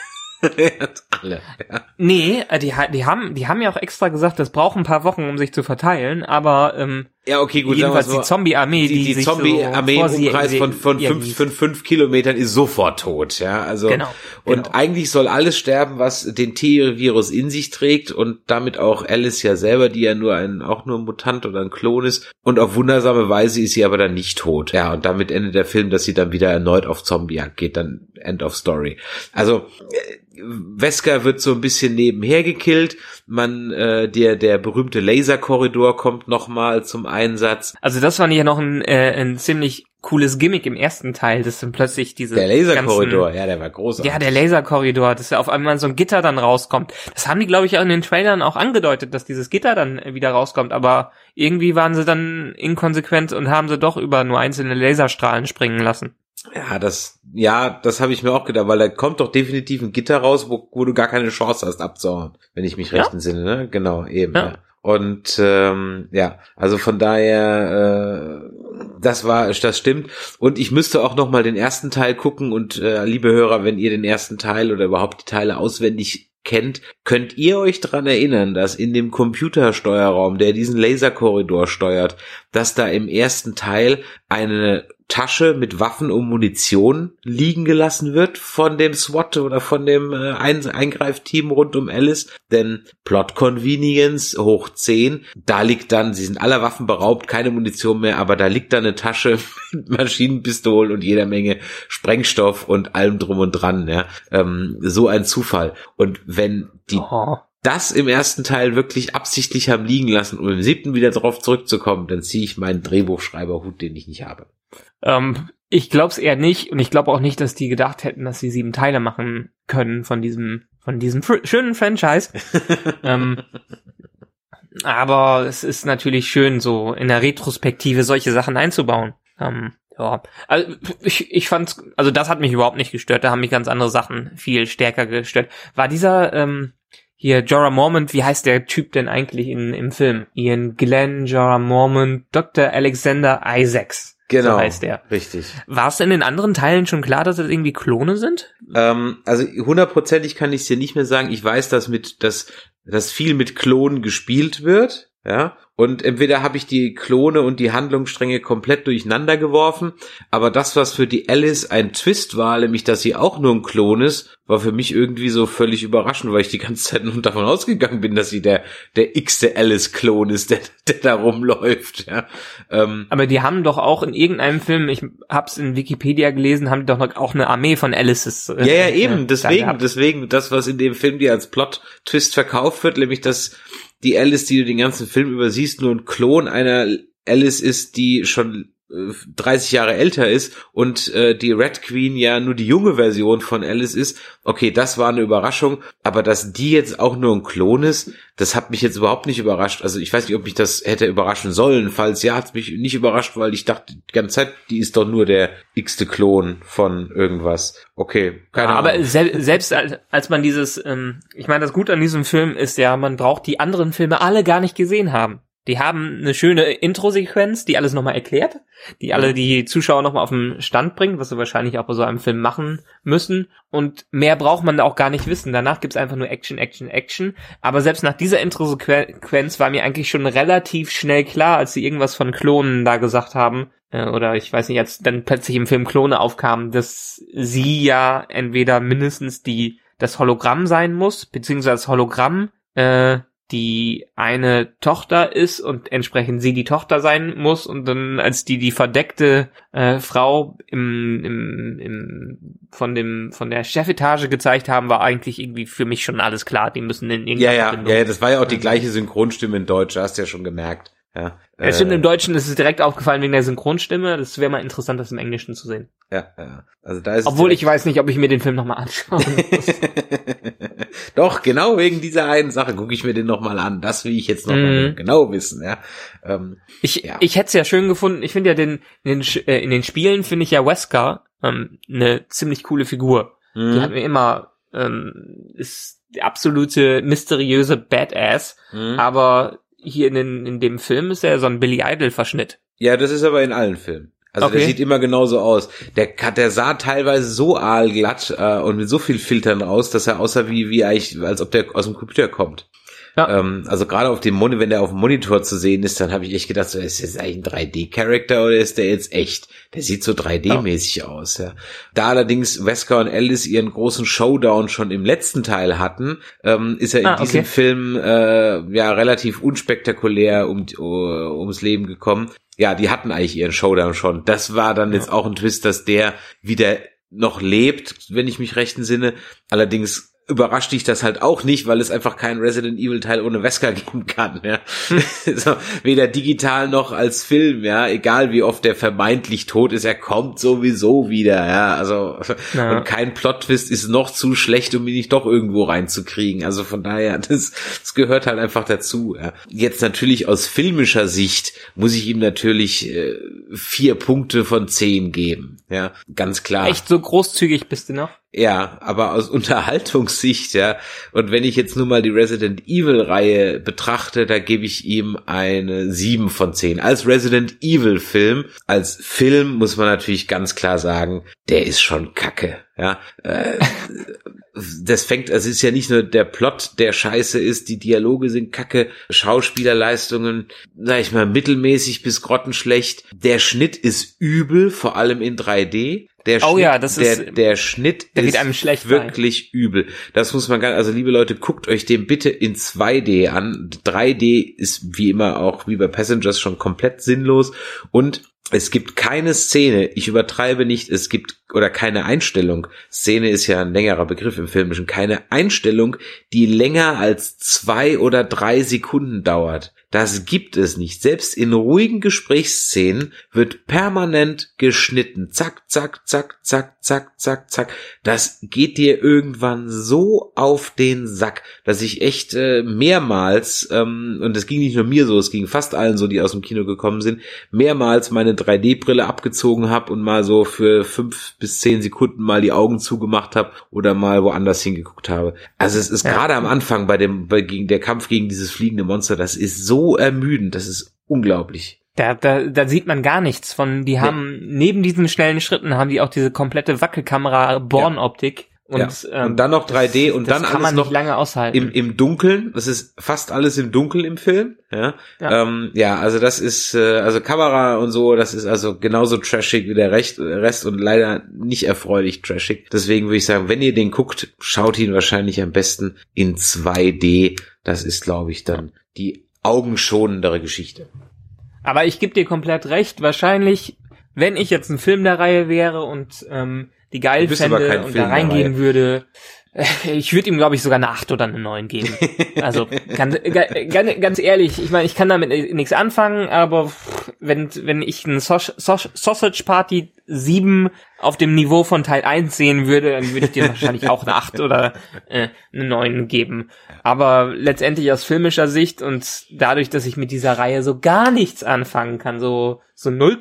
<laughs> Alle, ja. Nee, äh, die, die, haben, die haben ja auch extra gesagt, das braucht ein paar Wochen, um sich zu verteilen, aber ähm, ja, okay, gut, jedenfalls so, die Zombie-Armee, die, die, die Zombie-Armee so im Umkreis von, von fünf, fünf, fünf Kilometern ist sofort tot, ja, also genau, und genau. eigentlich soll alles sterben, was den T-Virus in sich trägt und damit auch Alice ja selber, die ja nur ein, auch nur ein Mutant oder ein Klon ist und auf wundersame Weise ist sie aber dann nicht tot, ja, und damit endet der Film, dass sie dann wieder erneut auf Zombie-Jagd geht, dann End of Story. Also, Wesker wird so ein bisschen nebenher gekillt. Man, äh, der der berühmte Laserkorridor kommt noch mal zum Einsatz. Also das war ja noch ein, äh, ein ziemlich cooles Gimmick im ersten Teil, dass dann plötzlich diese der Laserkorridor, ja, der war großartig. Ja, der Laserkorridor, dass ja auf einmal so ein Gitter dann rauskommt. Das haben die, glaube ich, auch in den Trailern auch angedeutet, dass dieses Gitter dann wieder rauskommt. Aber irgendwie waren sie dann inkonsequent und haben sie doch über nur einzelne Laserstrahlen springen lassen. Ja, das, ja, das habe ich mir auch gedacht, weil da kommt doch definitiv ein Gitter raus, wo, wo du gar keine Chance hast abzuhauen, wenn ich mich recht ja? entsinne, ne? Genau, eben. Ja. ja. Und ähm, ja, also von daher, äh, das war, das stimmt. Und ich müsste auch noch mal den ersten Teil gucken. Und äh, liebe Hörer, wenn ihr den ersten Teil oder überhaupt die Teile auswendig kennt, könnt ihr euch dran erinnern, dass in dem Computersteuerraum, der diesen Laserkorridor steuert, dass da im ersten Teil eine Tasche mit Waffen und Munition liegen gelassen wird von dem SWAT oder von dem äh, Eingreifteam rund um Alice. Denn Plot Convenience hoch 10, da liegt dann, sie sind aller Waffen beraubt, keine Munition mehr, aber da liegt dann eine Tasche <laughs> mit Maschinenpistolen und jeder Menge Sprengstoff und allem drum und dran. Ja. Ähm, so ein Zufall. Und wenn die oh das im ersten Teil wirklich absichtlich haben liegen lassen, um im siebten wieder drauf zurückzukommen, dann ziehe ich meinen Drehbuchschreiberhut, den ich nicht habe. Ähm, ich glaube es eher nicht und ich glaube auch nicht, dass die gedacht hätten, dass sie sieben Teile machen können von diesem von diesem schönen Franchise. <laughs> ähm, aber es ist natürlich schön, so in der Retrospektive solche Sachen einzubauen. Ähm, Ja, also ich, ich fand's, also das hat mich überhaupt nicht gestört, da haben mich ganz andere Sachen viel stärker gestört. War dieser, ähm, hier Jorah Mormont, wie heißt der Typ denn eigentlich in, im Film? Ian Glenn, Jorah Mormont, Dr. Alexander Isaacs. Genau. So heißt der. Richtig. War es in den anderen Teilen schon klar, dass das irgendwie Klone sind? Ähm, also hundertprozentig kann ich es dir nicht mehr sagen. Ich weiß, dass mit, dass, dass viel mit Klonen gespielt wird. Ja, und entweder habe ich die Klone und die Handlungsstränge komplett durcheinander geworfen, aber das, was für die Alice ein Twist war, nämlich, dass sie auch nur ein Klon ist, war für mich irgendwie so völlig überraschend, weil ich die ganze Zeit nur davon ausgegangen bin, dass sie der, der x-te Alice-Klon ist, der, der da rumläuft, ja. Ähm, aber die haben doch auch in irgendeinem Film, ich hab's in Wikipedia gelesen, haben die doch noch auch eine Armee von Alices. Äh, ja, ja, eben, deswegen, deswegen, das, was in dem Film dir als Plot-Twist verkauft wird, nämlich, dass die Alice, die du den ganzen Film übersiehst, nur ein Klon einer Alice ist, die schon 30 Jahre älter ist und äh, die Red Queen ja nur die junge Version von Alice ist. Okay, das war eine Überraschung, aber dass die jetzt auch nur ein Klon ist, das hat mich jetzt überhaupt nicht überrascht. Also ich weiß nicht, ob mich das hätte überraschen sollen. Falls ja, hat es mich nicht überrascht, weil ich dachte die ganze Zeit, die ist doch nur der x-te Klon von irgendwas. Okay, keine ja, Ahnung. Aber se selbst als, als man dieses, ähm, ich meine, das Gute an diesem Film ist ja, man braucht die anderen Filme alle gar nicht gesehen haben. Die haben eine schöne Intro-Sequenz, die alles nochmal erklärt, die alle die Zuschauer nochmal auf den Stand bringt, was sie wahrscheinlich auch bei so einem Film machen müssen. Und mehr braucht man da auch gar nicht wissen. Danach gibt's einfach nur Action, Action, Action. Aber selbst nach dieser Intro-Sequenz war mir eigentlich schon relativ schnell klar, als sie irgendwas von Klonen da gesagt haben, äh, oder ich weiß nicht, als dann plötzlich im Film Klone aufkamen, dass sie ja entweder mindestens die das Hologramm sein muss, beziehungsweise das Hologramm äh, die eine Tochter ist und entsprechend sie die Tochter sein muss und dann als die die verdeckte äh, Frau im, im, im von dem von der Chefetage gezeigt haben, war eigentlich irgendwie für mich schon alles klar. Die müssen in irgendeiner ja, ja, ja, ja, das war ja auch die gleiche Synchronstimme in Deutsch, hast du ja schon gemerkt. Ja, ja stimmt, im Deutschen ist es direkt aufgefallen wegen der Synchronstimme. Das wäre mal interessant, das im Englischen zu sehen. Ja, ja. Also da ist Obwohl ich weiß nicht, ob ich mir den Film nochmal anschauen <laughs> muss. <laughs> Doch, genau wegen dieser einen Sache gucke ich mir den nochmal an. Das will ich jetzt noch mm. genau wissen, ja. Ähm, ich ja. ich hätte es ja schön gefunden. Ich finde ja den, in den, äh, in den Spielen finde ich ja Wesker ähm, eine ziemlich coole Figur. Mm. Die mhm. hat mir immer, ähm, ist absolute mysteriöse Badass, mm. aber hier in, den, in dem Film ist er so ein Billy Idol Verschnitt. Ja, das ist aber in allen Filmen. Also okay. der sieht immer genauso aus. Der, der sah teilweise so aalglatt äh, und mit so viel Filtern aus, dass er aussah wie, wie eigentlich, als ob der aus dem Computer kommt. Ja. Ähm, also gerade auf dem Monitor, wenn der auf dem Monitor zu sehen ist, dann habe ich echt gedacht, so, ist das eigentlich ein 3D-Charakter oder ist der jetzt echt? Der sieht so 3D-mäßig ja. aus, ja. Da allerdings Wesker und Alice ihren großen Showdown schon im letzten Teil hatten, ähm, ist er in ah, okay. diesem Film äh, ja relativ unspektakulär um, uh, ums Leben gekommen. Ja, die hatten eigentlich ihren Showdown schon. Das war dann ja. jetzt auch ein Twist, dass der wieder noch lebt, wenn ich mich recht entsinne. Allerdings überrascht dich das halt auch nicht, weil es einfach keinen Resident Evil Teil ohne Wesker <laughs> geben kann, ja. Hm. <laughs> so, weder digital noch als Film, ja, egal wie oft der vermeintlich tot ist, er kommt sowieso wieder, ja, also, ja. und kein Plot-Twist ist noch zu schlecht, um ihn nicht doch irgendwo reinzukriegen, also von daher, <laughs> das, das gehört halt einfach dazu, ja. Jetzt natürlich aus filmischer Sicht muss ich ihm natürlich äh, vier Punkte von zehn geben, ja, ganz klar. Echt so großzügig bist du noch? Ja, aber aus <laughs> Unterhaltungssicht, ja. Und wenn ich jetzt nur mal die Resident Evil Reihe betrachte, da gebe ich ihm eine 7 von 10. Als Resident Evil Film, als Film muss man natürlich ganz klar sagen, der ist schon kacke, ja. Äh, <laughs> das fängt, also es ist ja nicht nur der Plot, der scheiße ist, die Dialoge sind kacke, Schauspielerleistungen, sag ich mal, mittelmäßig bis grottenschlecht. Der Schnitt ist übel, vor allem in 3D. Der oh Schnitt, ja, das der, ist, der Schnitt der ist einem schlecht wirklich sein. übel. Das muss man gar, also liebe Leute, guckt euch den bitte in 2D an. 3D ist wie immer auch wie bei Passengers schon komplett sinnlos und es gibt keine Szene, ich übertreibe nicht, es gibt oder keine Einstellung. Szene ist ja ein längerer Begriff im Filmischen, keine Einstellung, die länger als zwei oder drei Sekunden dauert. Das gibt es nicht. Selbst in ruhigen Gesprächsszenen wird permanent geschnitten. Zack, zack, zack zack, zack, zack, zack. Das geht dir irgendwann so auf den Sack, dass ich echt äh, mehrmals, ähm, und das ging nicht nur mir so, es ging fast allen so, die aus dem Kino gekommen sind, mehrmals meine 3D-Brille abgezogen habe und mal so für fünf bis zehn Sekunden mal die Augen zugemacht habe oder mal woanders hingeguckt habe. Also es ist ja. gerade am Anfang bei dem, bei, gegen der Kampf gegen dieses fliegende Monster, das ist so ermüdend, das ist unglaublich. Da, da, da sieht man gar nichts von, die haben, neben diesen schnellen Schritten haben die auch diese komplette Wackelkamera Born-Optik. Und, ja. ähm, und dann noch 3D das, und das dann kann alles man noch nicht lange aushalten. im, im Dunkeln. Das ist fast alles im Dunkeln im Film. Ja, ja. Ähm, ja also das ist, äh, also Kamera und so, das ist also genauso trashig wie der Rest, Rest und leider nicht erfreulich trashig. Deswegen würde ich sagen, wenn ihr den guckt, schaut ihn wahrscheinlich am besten in 2D. Das ist, glaube ich, dann die augenschonendere Geschichte. Aber ich gebe dir komplett recht. Wahrscheinlich, wenn ich jetzt ein Film der Reihe wäre und ähm, die geil fände und da reingehen würde, <laughs> ich würde ihm, glaube ich, sogar eine 8 oder eine 9 geben. Also ganz, ganz, ganz ehrlich, ich meine, ich kann damit nichts anfangen, aber wenn, wenn ich ein Sausage Party 7 auf dem Niveau von Teil 1 sehen würde, dann würde ich dir wahrscheinlich auch eine 8 oder äh, eine 9 geben. Aber letztendlich aus filmischer Sicht und dadurch, dass ich mit dieser Reihe so gar nichts anfangen kann, so, so 0,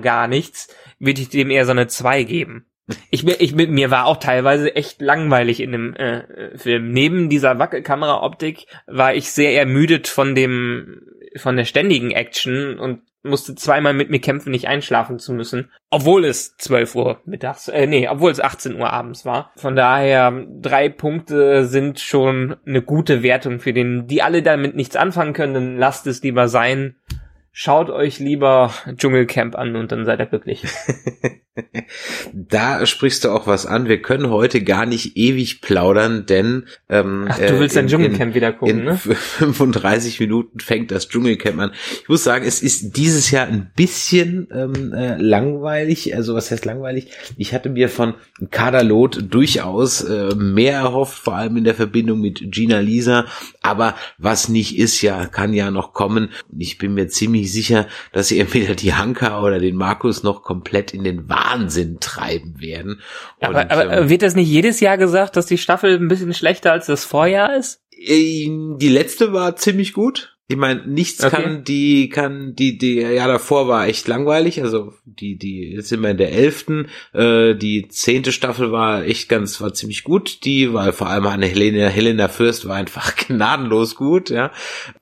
gar nichts, würde ich dem eher so eine 2 geben. Ich, ich, mir war auch teilweise echt langweilig in dem äh, Film. Neben dieser Wackelkamera-Optik war ich sehr ermüdet von dem, von der ständigen Action und musste zweimal mit mir kämpfen, nicht einschlafen zu müssen. Obwohl es 12 Uhr mittags, äh, nee, obwohl es 18 Uhr abends war. Von daher, drei Punkte sind schon eine gute Wertung für den, die alle damit nichts anfangen können, dann lasst es lieber sein. Schaut euch lieber Dschungelcamp an und dann seid ihr glücklich. <laughs> da sprichst du auch was an. Wir können heute gar nicht ewig plaudern, denn ähm, Ach, du willst äh, dein Dschungelcamp in, wieder gucken, in ne? <laughs> 35 Minuten fängt das Dschungelcamp an. Ich muss sagen, es ist dieses Jahr ein bisschen ähm, äh, langweilig. Also was heißt langweilig? Ich hatte mir von Kaderlot durchaus äh, mehr erhofft, vor allem in der Verbindung mit Gina Lisa. Aber was nicht ist, ja, kann ja noch kommen. Ich bin mir ziemlich sicher, dass sie <laughs> entweder die Hanka oder den Markus noch komplett in den Wahn Wahnsinn treiben werden. Und, aber, aber ähm, wird das nicht jedes Jahr gesagt, dass die Staffel ein bisschen schlechter als das Vorjahr ist? Äh, die letzte war ziemlich gut. Ich meine, nichts okay. kann die, kann die, die, ja davor war echt langweilig. Also die, die, jetzt sind wir in der elften. Äh, die zehnte Staffel war echt ganz, war ziemlich gut. Die war vor allem eine Helena, Helena Fürst war einfach <laughs> gnadenlos gut. Ja,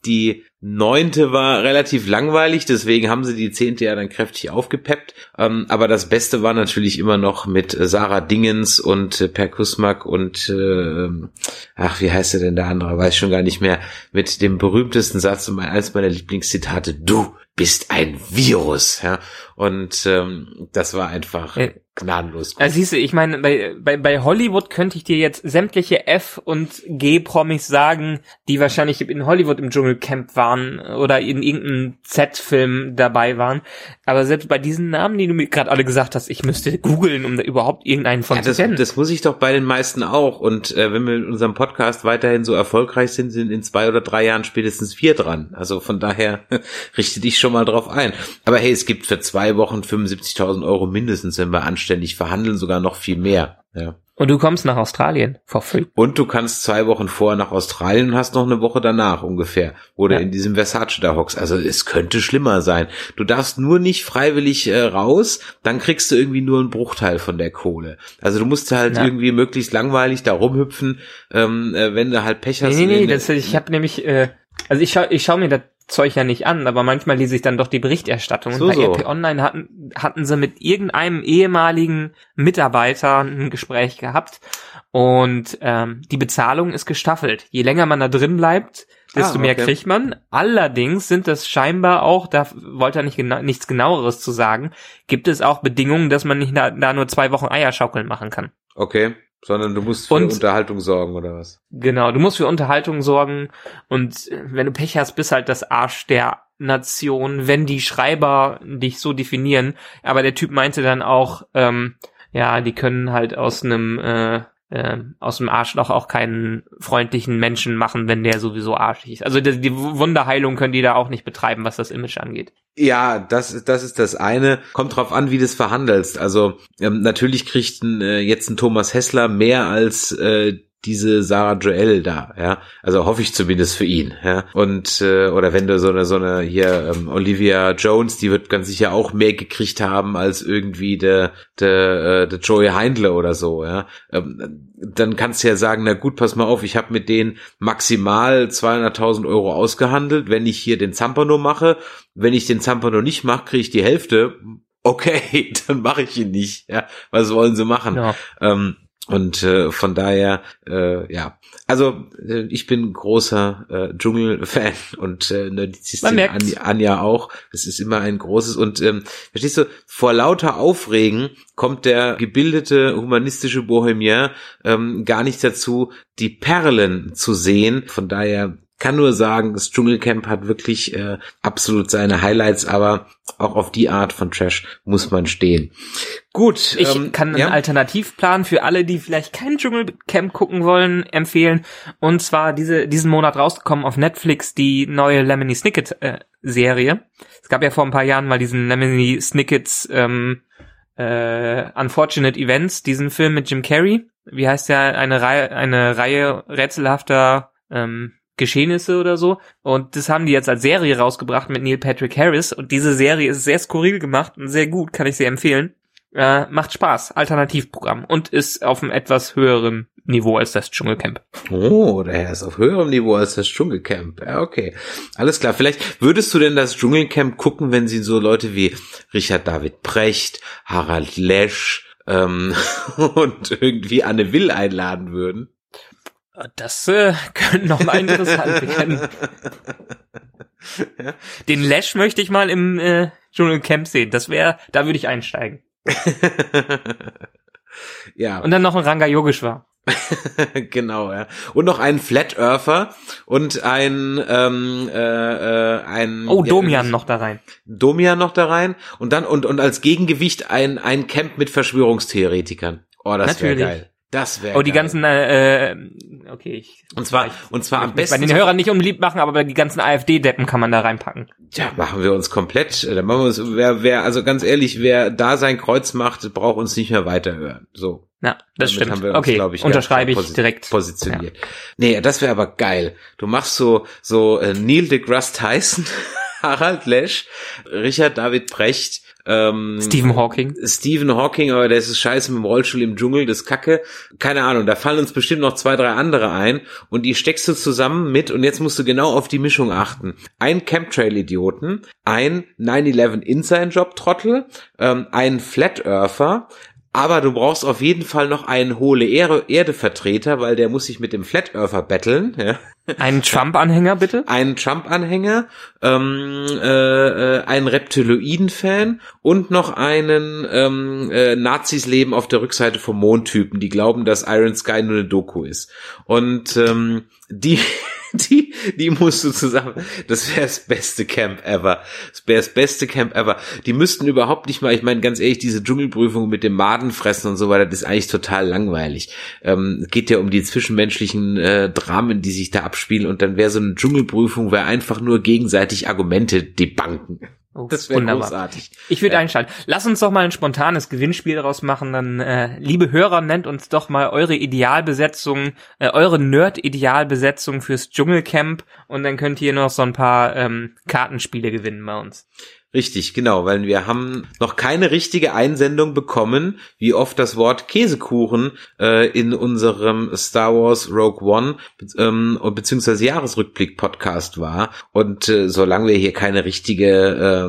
die Neunte war relativ langweilig, deswegen haben sie die zehnte ja dann kräftig aufgepeppt. Ähm, aber das Beste war natürlich immer noch mit Sarah Dingens und äh, Per Kusmak und äh, ach, wie heißt er denn der andere? Weiß schon gar nicht mehr. Mit dem berühmtesten Satz und eins meiner Lieblingszitate, du bist ein Virus. Ja? Und ähm, das war einfach äh, gnadenlos. Gut. Also siehst du, ich meine, bei, bei, bei Hollywood könnte ich dir jetzt sämtliche F- und G-Promis sagen, die wahrscheinlich in Hollywood im Dschungelcamp waren oder in irgendeinem Z-Film dabei waren. Aber selbst bei diesen Namen, die du mir gerade alle gesagt hast, ich müsste googeln, um da überhaupt irgendeinen von ja, zu das, kennen. Das muss ich doch bei den meisten auch. Und äh, wenn wir in unserem Podcast weiterhin so erfolgreich sind, sind in zwei oder drei Jahren spätestens vier dran. Also von daher <laughs> richte dich schon mal drauf ein. Aber hey, es gibt für zwei Wochen 75.000 Euro mindestens, wenn wir anständig verhandeln, sogar noch viel mehr. Ja. Und du kommst nach Australien for free. Und du kannst zwei Wochen vorher nach Australien und hast noch eine Woche danach ungefähr, wo du in diesem Versace da hockst. Also es könnte schlimmer sein. Du darfst nur nicht freiwillig äh, raus, dann kriegst du irgendwie nur einen Bruchteil von der Kohle. Also du musst halt ja. irgendwie möglichst langweilig da rumhüpfen, ähm, äh, wenn du halt Pech hast. Nee, nee, nee, das, ich habe nämlich, äh, also ich schau, ich schau mir das Zeug ja nicht an, aber manchmal lese ich dann doch die Berichterstattung. So, und bei so. RP Online hatten, hatten sie mit irgendeinem ehemaligen Mitarbeiter ein Gespräch gehabt und ähm, die Bezahlung ist gestaffelt. Je länger man da drin bleibt, desto ah, okay. mehr kriegt man. Allerdings sind das scheinbar auch, da wollte er nicht gena nichts genaueres zu sagen, gibt es auch Bedingungen, dass man nicht da, da nur zwei Wochen Eierschaukeln machen kann. Okay. Sondern du musst für und, Unterhaltung sorgen, oder was? Genau, du musst für Unterhaltung sorgen und wenn du Pech hast, bist halt das Arsch der Nation, wenn die Schreiber dich so definieren. Aber der Typ meinte dann auch, ähm, ja, die können halt aus einem äh, äh, aus dem Arschloch auch keinen freundlichen Menschen machen, wenn der sowieso arschig ist. Also die, die Wunderheilung können die da auch nicht betreiben, was das Image angeht. Ja, das, das ist das eine. Kommt drauf an, wie du es verhandelst. Also ähm, natürlich kriegt ein, äh, jetzt ein Thomas Hessler mehr als äh, diese Sarah Joel da, ja. Also hoffe ich zumindest für ihn, ja. Und äh, oder wenn du so eine so eine hier ähm, Olivia Jones, die wird ganz sicher auch mehr gekriegt haben als irgendwie der der, äh, der Joey Heindle oder so, ja. Ähm, dann kannst du ja sagen, na gut, pass mal auf, ich habe mit denen maximal 200.000 Euro ausgehandelt, wenn ich hier den Zampano mache. Wenn ich den Zampano nicht mache, kriege ich die Hälfte. Okay, <laughs> dann mache ich ihn nicht. Ja, was wollen sie machen? Ja. Ähm, und äh, von daher, äh, ja, also äh, ich bin großer äh, Dschungel-Fan <laughs> und äh, Nerdizistin Anja, Anja auch. Es ist immer ein großes und ähm, verstehst du, vor lauter Aufregen kommt der gebildete humanistische Bohemier ähm, gar nicht dazu, die Perlen zu sehen. Von daher kann nur sagen, das Dschungelcamp hat wirklich äh, absolut seine Highlights, aber auch auf die Art von Trash muss man stehen. Gut. Ich ähm, kann einen ja? Alternativplan für alle, die vielleicht kein Dschungelcamp gucken wollen, empfehlen. Und zwar diese, diesen Monat rausgekommen auf Netflix die neue Lemony Snicket äh, Serie. Es gab ja vor ein paar Jahren mal diesen Lemony Snickets ähm, äh, Unfortunate Events, diesen Film mit Jim Carrey. Wie heißt der? Eine Reihe, eine Reihe rätselhafter ähm, Geschehnisse oder so. Und das haben die jetzt als Serie rausgebracht mit Neil Patrick Harris. Und diese Serie ist sehr skurril gemacht und sehr gut, kann ich sehr empfehlen. Äh, macht Spaß, Alternativprogramm und ist auf einem etwas höheren Niveau als das Dschungelcamp. Oh, der ist auf höherem Niveau als das Dschungelcamp. Ja, okay. Alles klar. Vielleicht würdest du denn das Dschungelcamp gucken, wenn sie so Leute wie Richard David Precht, Harald Lesch ähm, <laughs> und irgendwie Anne Will einladen würden? Das äh, <laughs> könnte noch mal interessant werden. <laughs> Ja. Den Lash möchte ich mal im äh, Dschungelcamp sehen. Das wäre, da würde ich einsteigen. <laughs> ja. Und dann noch ein Ranga Yogeshwar. genau, ja. Und noch einen Flat Earther und ein ähm, äh, äh, ein Oh, Domian ja, noch da rein. Domian noch da rein und dann und und als Gegengewicht ein ein Camp mit Verschwörungstheoretikern. Oh, das wäre geil. Das wäre. Oh, die geil. ganzen, äh, äh, okay. Ich, und zwar, ich, und zwar am besten. Bei den Hörern nicht unbeliebt machen, aber die ganzen AfD-Deppen kann man da reinpacken. Ja, machen wir uns komplett. Da machen wir uns, wer, wer, also ganz ehrlich, wer da sein Kreuz macht, braucht uns nicht mehr weiterhören. So. Ja, das Damit stimmt. Haben wir uns, okay, ich, unterschreibe ich direkt. Positioniert. Ja. Nee, das wäre aber geil. Du machst so, so äh, Neil deGrasse Tyson, <laughs> Harald Lesch, Richard David Brecht, ähm, Stephen Hawking. Stephen Hawking, aber der ist scheiße mit dem Rollstuhl im Dschungel, das Kacke. Keine Ahnung, da fallen uns bestimmt noch zwei, drei andere ein und die steckst du zusammen mit und jetzt musst du genau auf die Mischung achten. Ein Chemtrail-Idioten, ein 9-11 Inside-Job-Trottel, ähm, ein Flat Earther, aber du brauchst auf jeden Fall noch einen hohle Erde-Vertreter, weil der muss sich mit dem Flat Earther betteln. Ja. Einen Trump-Anhänger bitte? <laughs> Einen Trump-Anhänger, ähm, äh, äh, einen Reptiloiden-Fan und noch einen ähm, äh, Nazis leben auf der Rückseite vom Mondtypen, die glauben, dass Iron Sky nur eine Doku ist. Und ähm, die <laughs> <laughs> die, die musst du zusammen. Das wäre das beste Camp ever. Das wäre das beste Camp ever. Die müssten überhaupt nicht mal, ich meine ganz ehrlich, diese Dschungelprüfung mit dem Madenfressen und so weiter, das ist eigentlich total langweilig. Ähm, geht ja um die zwischenmenschlichen äh, Dramen, die sich da abspielen und dann wäre so eine Dschungelprüfung, wäre einfach nur gegenseitig Argumente debunken. Oh, das wäre großartig. Ich würde ja. einschalten. Lass uns doch mal ein spontanes Gewinnspiel daraus machen. Dann, äh, liebe Hörer, nennt uns doch mal eure Idealbesetzung, äh, eure Nerd-Idealbesetzung fürs Dschungelcamp und dann könnt ihr noch so ein paar ähm, Kartenspiele gewinnen bei uns. Richtig, genau, weil wir haben noch keine richtige Einsendung bekommen, wie oft das Wort Käsekuchen äh, in unserem Star Wars Rogue One ähm, beziehungsweise Jahresrückblick Podcast war. Und äh, solange wir hier keine richtige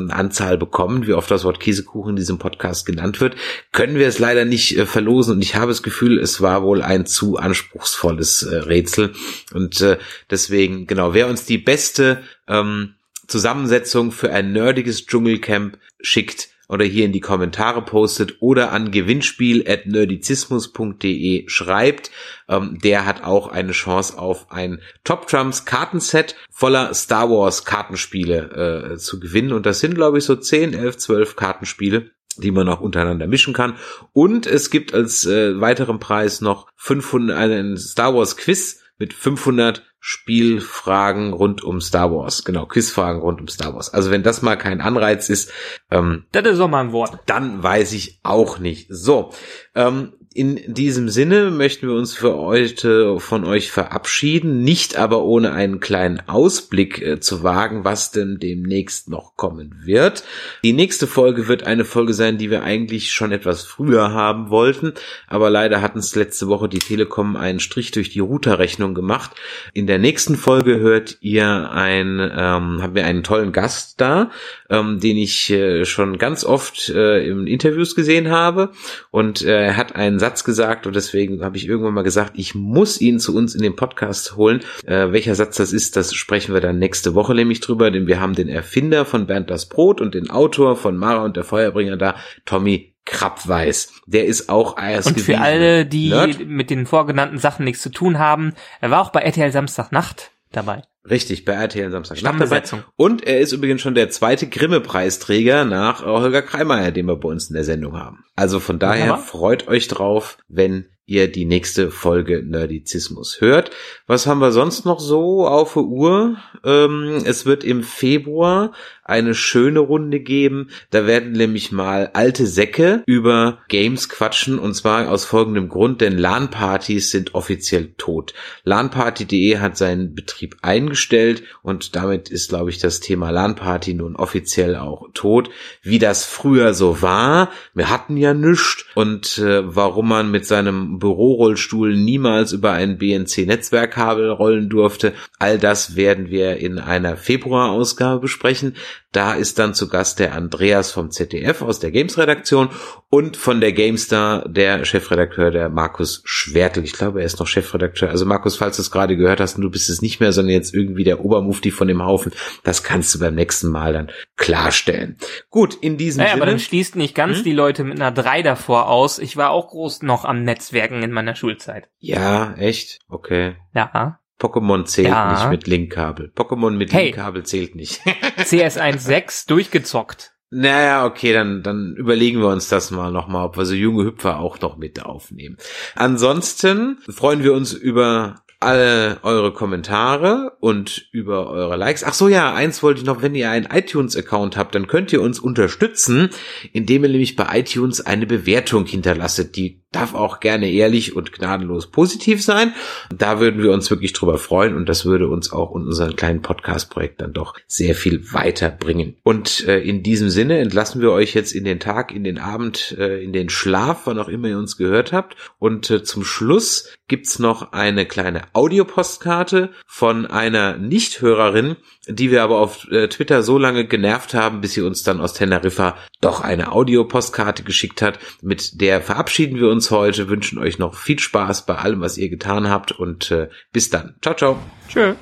äh, Anzahl bekommen, wie oft das Wort Käsekuchen in diesem Podcast genannt wird, können wir es leider nicht äh, verlosen. Und ich habe das Gefühl, es war wohl ein zu anspruchsvolles äh, Rätsel. Und äh, deswegen, genau, wer uns die beste ähm, Zusammensetzung für ein nerdiges Dschungelcamp schickt oder hier in die Kommentare postet oder an gewinnspiel.nerdizismus.de schreibt, ähm, der hat auch eine Chance auf ein Top Trumps Kartenset voller Star Wars Kartenspiele äh, zu gewinnen. Und das sind, glaube ich, so 10, 11, 12 Kartenspiele die man auch untereinander mischen kann. Und es gibt als äh, weiteren Preis noch 500, einen Star Wars Quiz mit 500 Spielfragen rund um Star Wars. Genau, Quizfragen rund um Star Wars. Also wenn das mal kein Anreiz ist, ähm, das ist doch mal ein Wort. Dann weiß ich auch nicht. So, ähm, in diesem Sinne möchten wir uns für heute von euch verabschieden, nicht aber ohne einen kleinen Ausblick äh, zu wagen, was denn demnächst noch kommen wird. Die nächste Folge wird eine Folge sein, die wir eigentlich schon etwas früher haben wollten, aber leider hat uns letzte Woche die Telekom einen Strich durch die Routerrechnung gemacht. In der nächsten Folge hört ihr ein, ähm, haben wir einen tollen Gast da, ähm, den ich äh, schon ganz oft äh, in Interviews gesehen habe und äh, er hat einen Satz gesagt und deswegen habe ich irgendwann mal gesagt, ich muss ihn zu uns in den Podcast holen. Äh, welcher Satz das ist, das sprechen wir dann nächste Woche nämlich drüber, denn wir haben den Erfinder von Bernd das Brot und den Autor von Mara und der Feuerbringer da, Tommy Krabweis. Der ist auch erst Und für alle, die Nerd. mit den vorgenannten Sachen nichts zu tun haben, er war auch bei RTL Samstagnacht dabei. Richtig, bei RTL Samstag. Stammbesetzung. Und er ist übrigens schon der zweite Grimme-Preisträger nach Holger Kreimeier, den wir bei uns in der Sendung haben. Also von daher ja. freut euch drauf, wenn ihr die nächste Folge Nerdizismus hört. Was haben wir sonst noch so auf der Uhr? Ähm, es wird im Februar eine schöne Runde geben. Da werden nämlich mal alte Säcke über Games quatschen und zwar aus folgendem Grund, denn LAN-Partys sind offiziell tot. LANparty.de hat seinen Betrieb eingestellt und damit ist, glaube ich, das Thema LAN-Party nun offiziell auch tot. Wie das früher so war, wir hatten ja nichts und äh, warum man mit seinem Bürorollstuhl niemals über ein BNC-Netzwerkkabel rollen durfte. All das werden wir in einer Februarausgabe besprechen. Da ist dann zu Gast der Andreas vom ZDF aus der Games-Redaktion und von der GameStar der Chefredakteur, der Markus Schwertel. Ich glaube, er ist noch Chefredakteur. Also Markus, falls du es gerade gehört hast und du bist es nicht mehr, sondern jetzt irgendwie der Obermufti von dem Haufen, das kannst du beim nächsten Mal dann klarstellen. Gut, in diesem naja, Sinne. aber dann schließt nicht ganz hm? die Leute mit einer 3 davor aus. Ich war auch groß noch am Netzwerken in meiner Schulzeit. Ja, echt? Okay. Ja. Pokémon zählt ja. nicht mit Linkkabel. Pokémon mit hey. Linkkabel zählt nicht. <laughs> CS1.6 durchgezockt. Naja, okay, dann, dann überlegen wir uns das mal nochmal, ob wir so junge Hüpfer auch noch mit aufnehmen. Ansonsten freuen wir uns über alle eure Kommentare und über eure Likes. Ach so, ja, eins wollte ich noch, wenn ihr einen iTunes-Account habt, dann könnt ihr uns unterstützen, indem ihr nämlich bei iTunes eine Bewertung hinterlasset. Die darf auch gerne ehrlich und gnadenlos positiv sein. Da würden wir uns wirklich drüber freuen und das würde uns auch in unserem kleinen Podcast-Projekt dann doch sehr viel weiterbringen. Und äh, in diesem Sinne entlassen wir euch jetzt in den Tag, in den Abend, äh, in den Schlaf, wann auch immer ihr uns gehört habt. Und äh, zum Schluss gibt's noch eine kleine Audiopostkarte von einer Nichthörerin, die wir aber auf äh, Twitter so lange genervt haben, bis sie uns dann aus Teneriffa doch eine Audiopostkarte geschickt hat. Mit der verabschieden wir uns heute, wünschen euch noch viel Spaß bei allem, was ihr getan habt und äh, bis dann. Ciao, ciao. Tschö.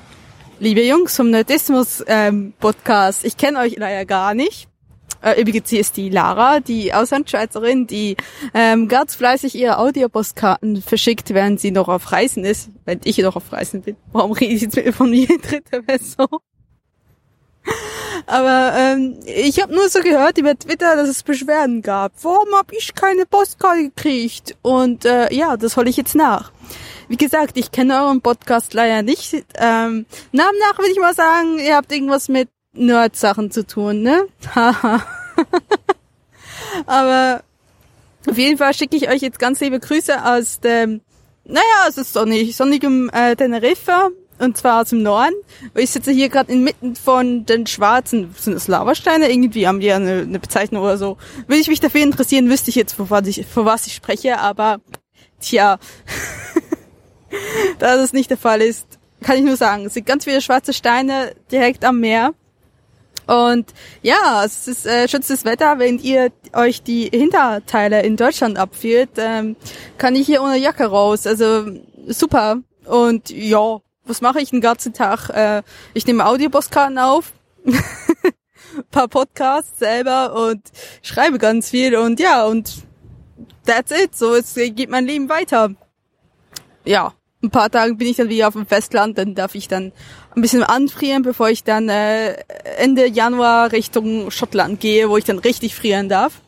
Liebe Jungs vom Nerdismus ähm, Podcast, ich kenne euch leider gar nicht. Äh, übrigens, hier ist die Lara, die Auslandschweizerin, die ähm, ganz fleißig ihre Audiopostkarten verschickt, während sie noch auf Reisen ist, wenn ich noch auf Reisen bin. Warum rede ich jetzt von mir in dritter Person? Aber ähm, ich habe nur so gehört über Twitter, dass es Beschwerden gab. Warum habe ich keine Postkarte gekriegt? Und äh, ja, das hole ich jetzt nach. Wie gesagt, ich kenne euren Podcast leider nicht. Ähm, Namen nach würde ich mal sagen, ihr habt irgendwas mit Nerd-Sachen zu tun, ne? Haha. <laughs> Aber auf jeden Fall schicke ich euch jetzt ganz liebe Grüße aus dem, naja, es ist sonnig, sonnigem äh, Teneriffa und zwar aus dem Norden. Ich sitze hier gerade inmitten von den schwarzen, sind das Lavasteine? Irgendwie haben die ja eine, eine Bezeichnung oder so. Würde ich mich dafür interessieren, wüsste ich jetzt, vor was ich, vor was ich spreche, aber tja, <laughs> da das nicht der Fall ist, kann ich nur sagen, es sind ganz viele schwarze Steine direkt am Meer. Und ja, es ist äh, schönstes Wetter, wenn ihr euch die Hinterteile in Deutschland abführt, ähm, kann ich hier ohne Jacke raus. Also super. Und ja, was mache ich den ganzen Tag? Äh, ich nehme Audiopostkarten auf, <laughs> paar Podcasts selber und schreibe ganz viel und ja, und that's it. So, es geht mein Leben weiter. Ja, ein paar Tage bin ich dann wieder auf dem Festland, dann darf ich dann ein bisschen anfrieren, bevor ich dann äh, Ende Januar Richtung Schottland gehe, wo ich dann richtig frieren darf.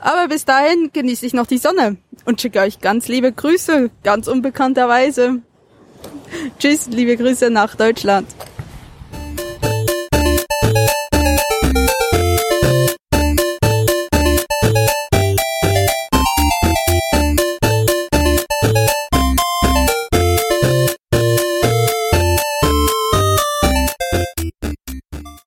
Aber bis dahin genieße ich noch die Sonne und schicke euch ganz liebe Grüße, ganz unbekannterweise. Tschüss, liebe Grüße nach Deutschland.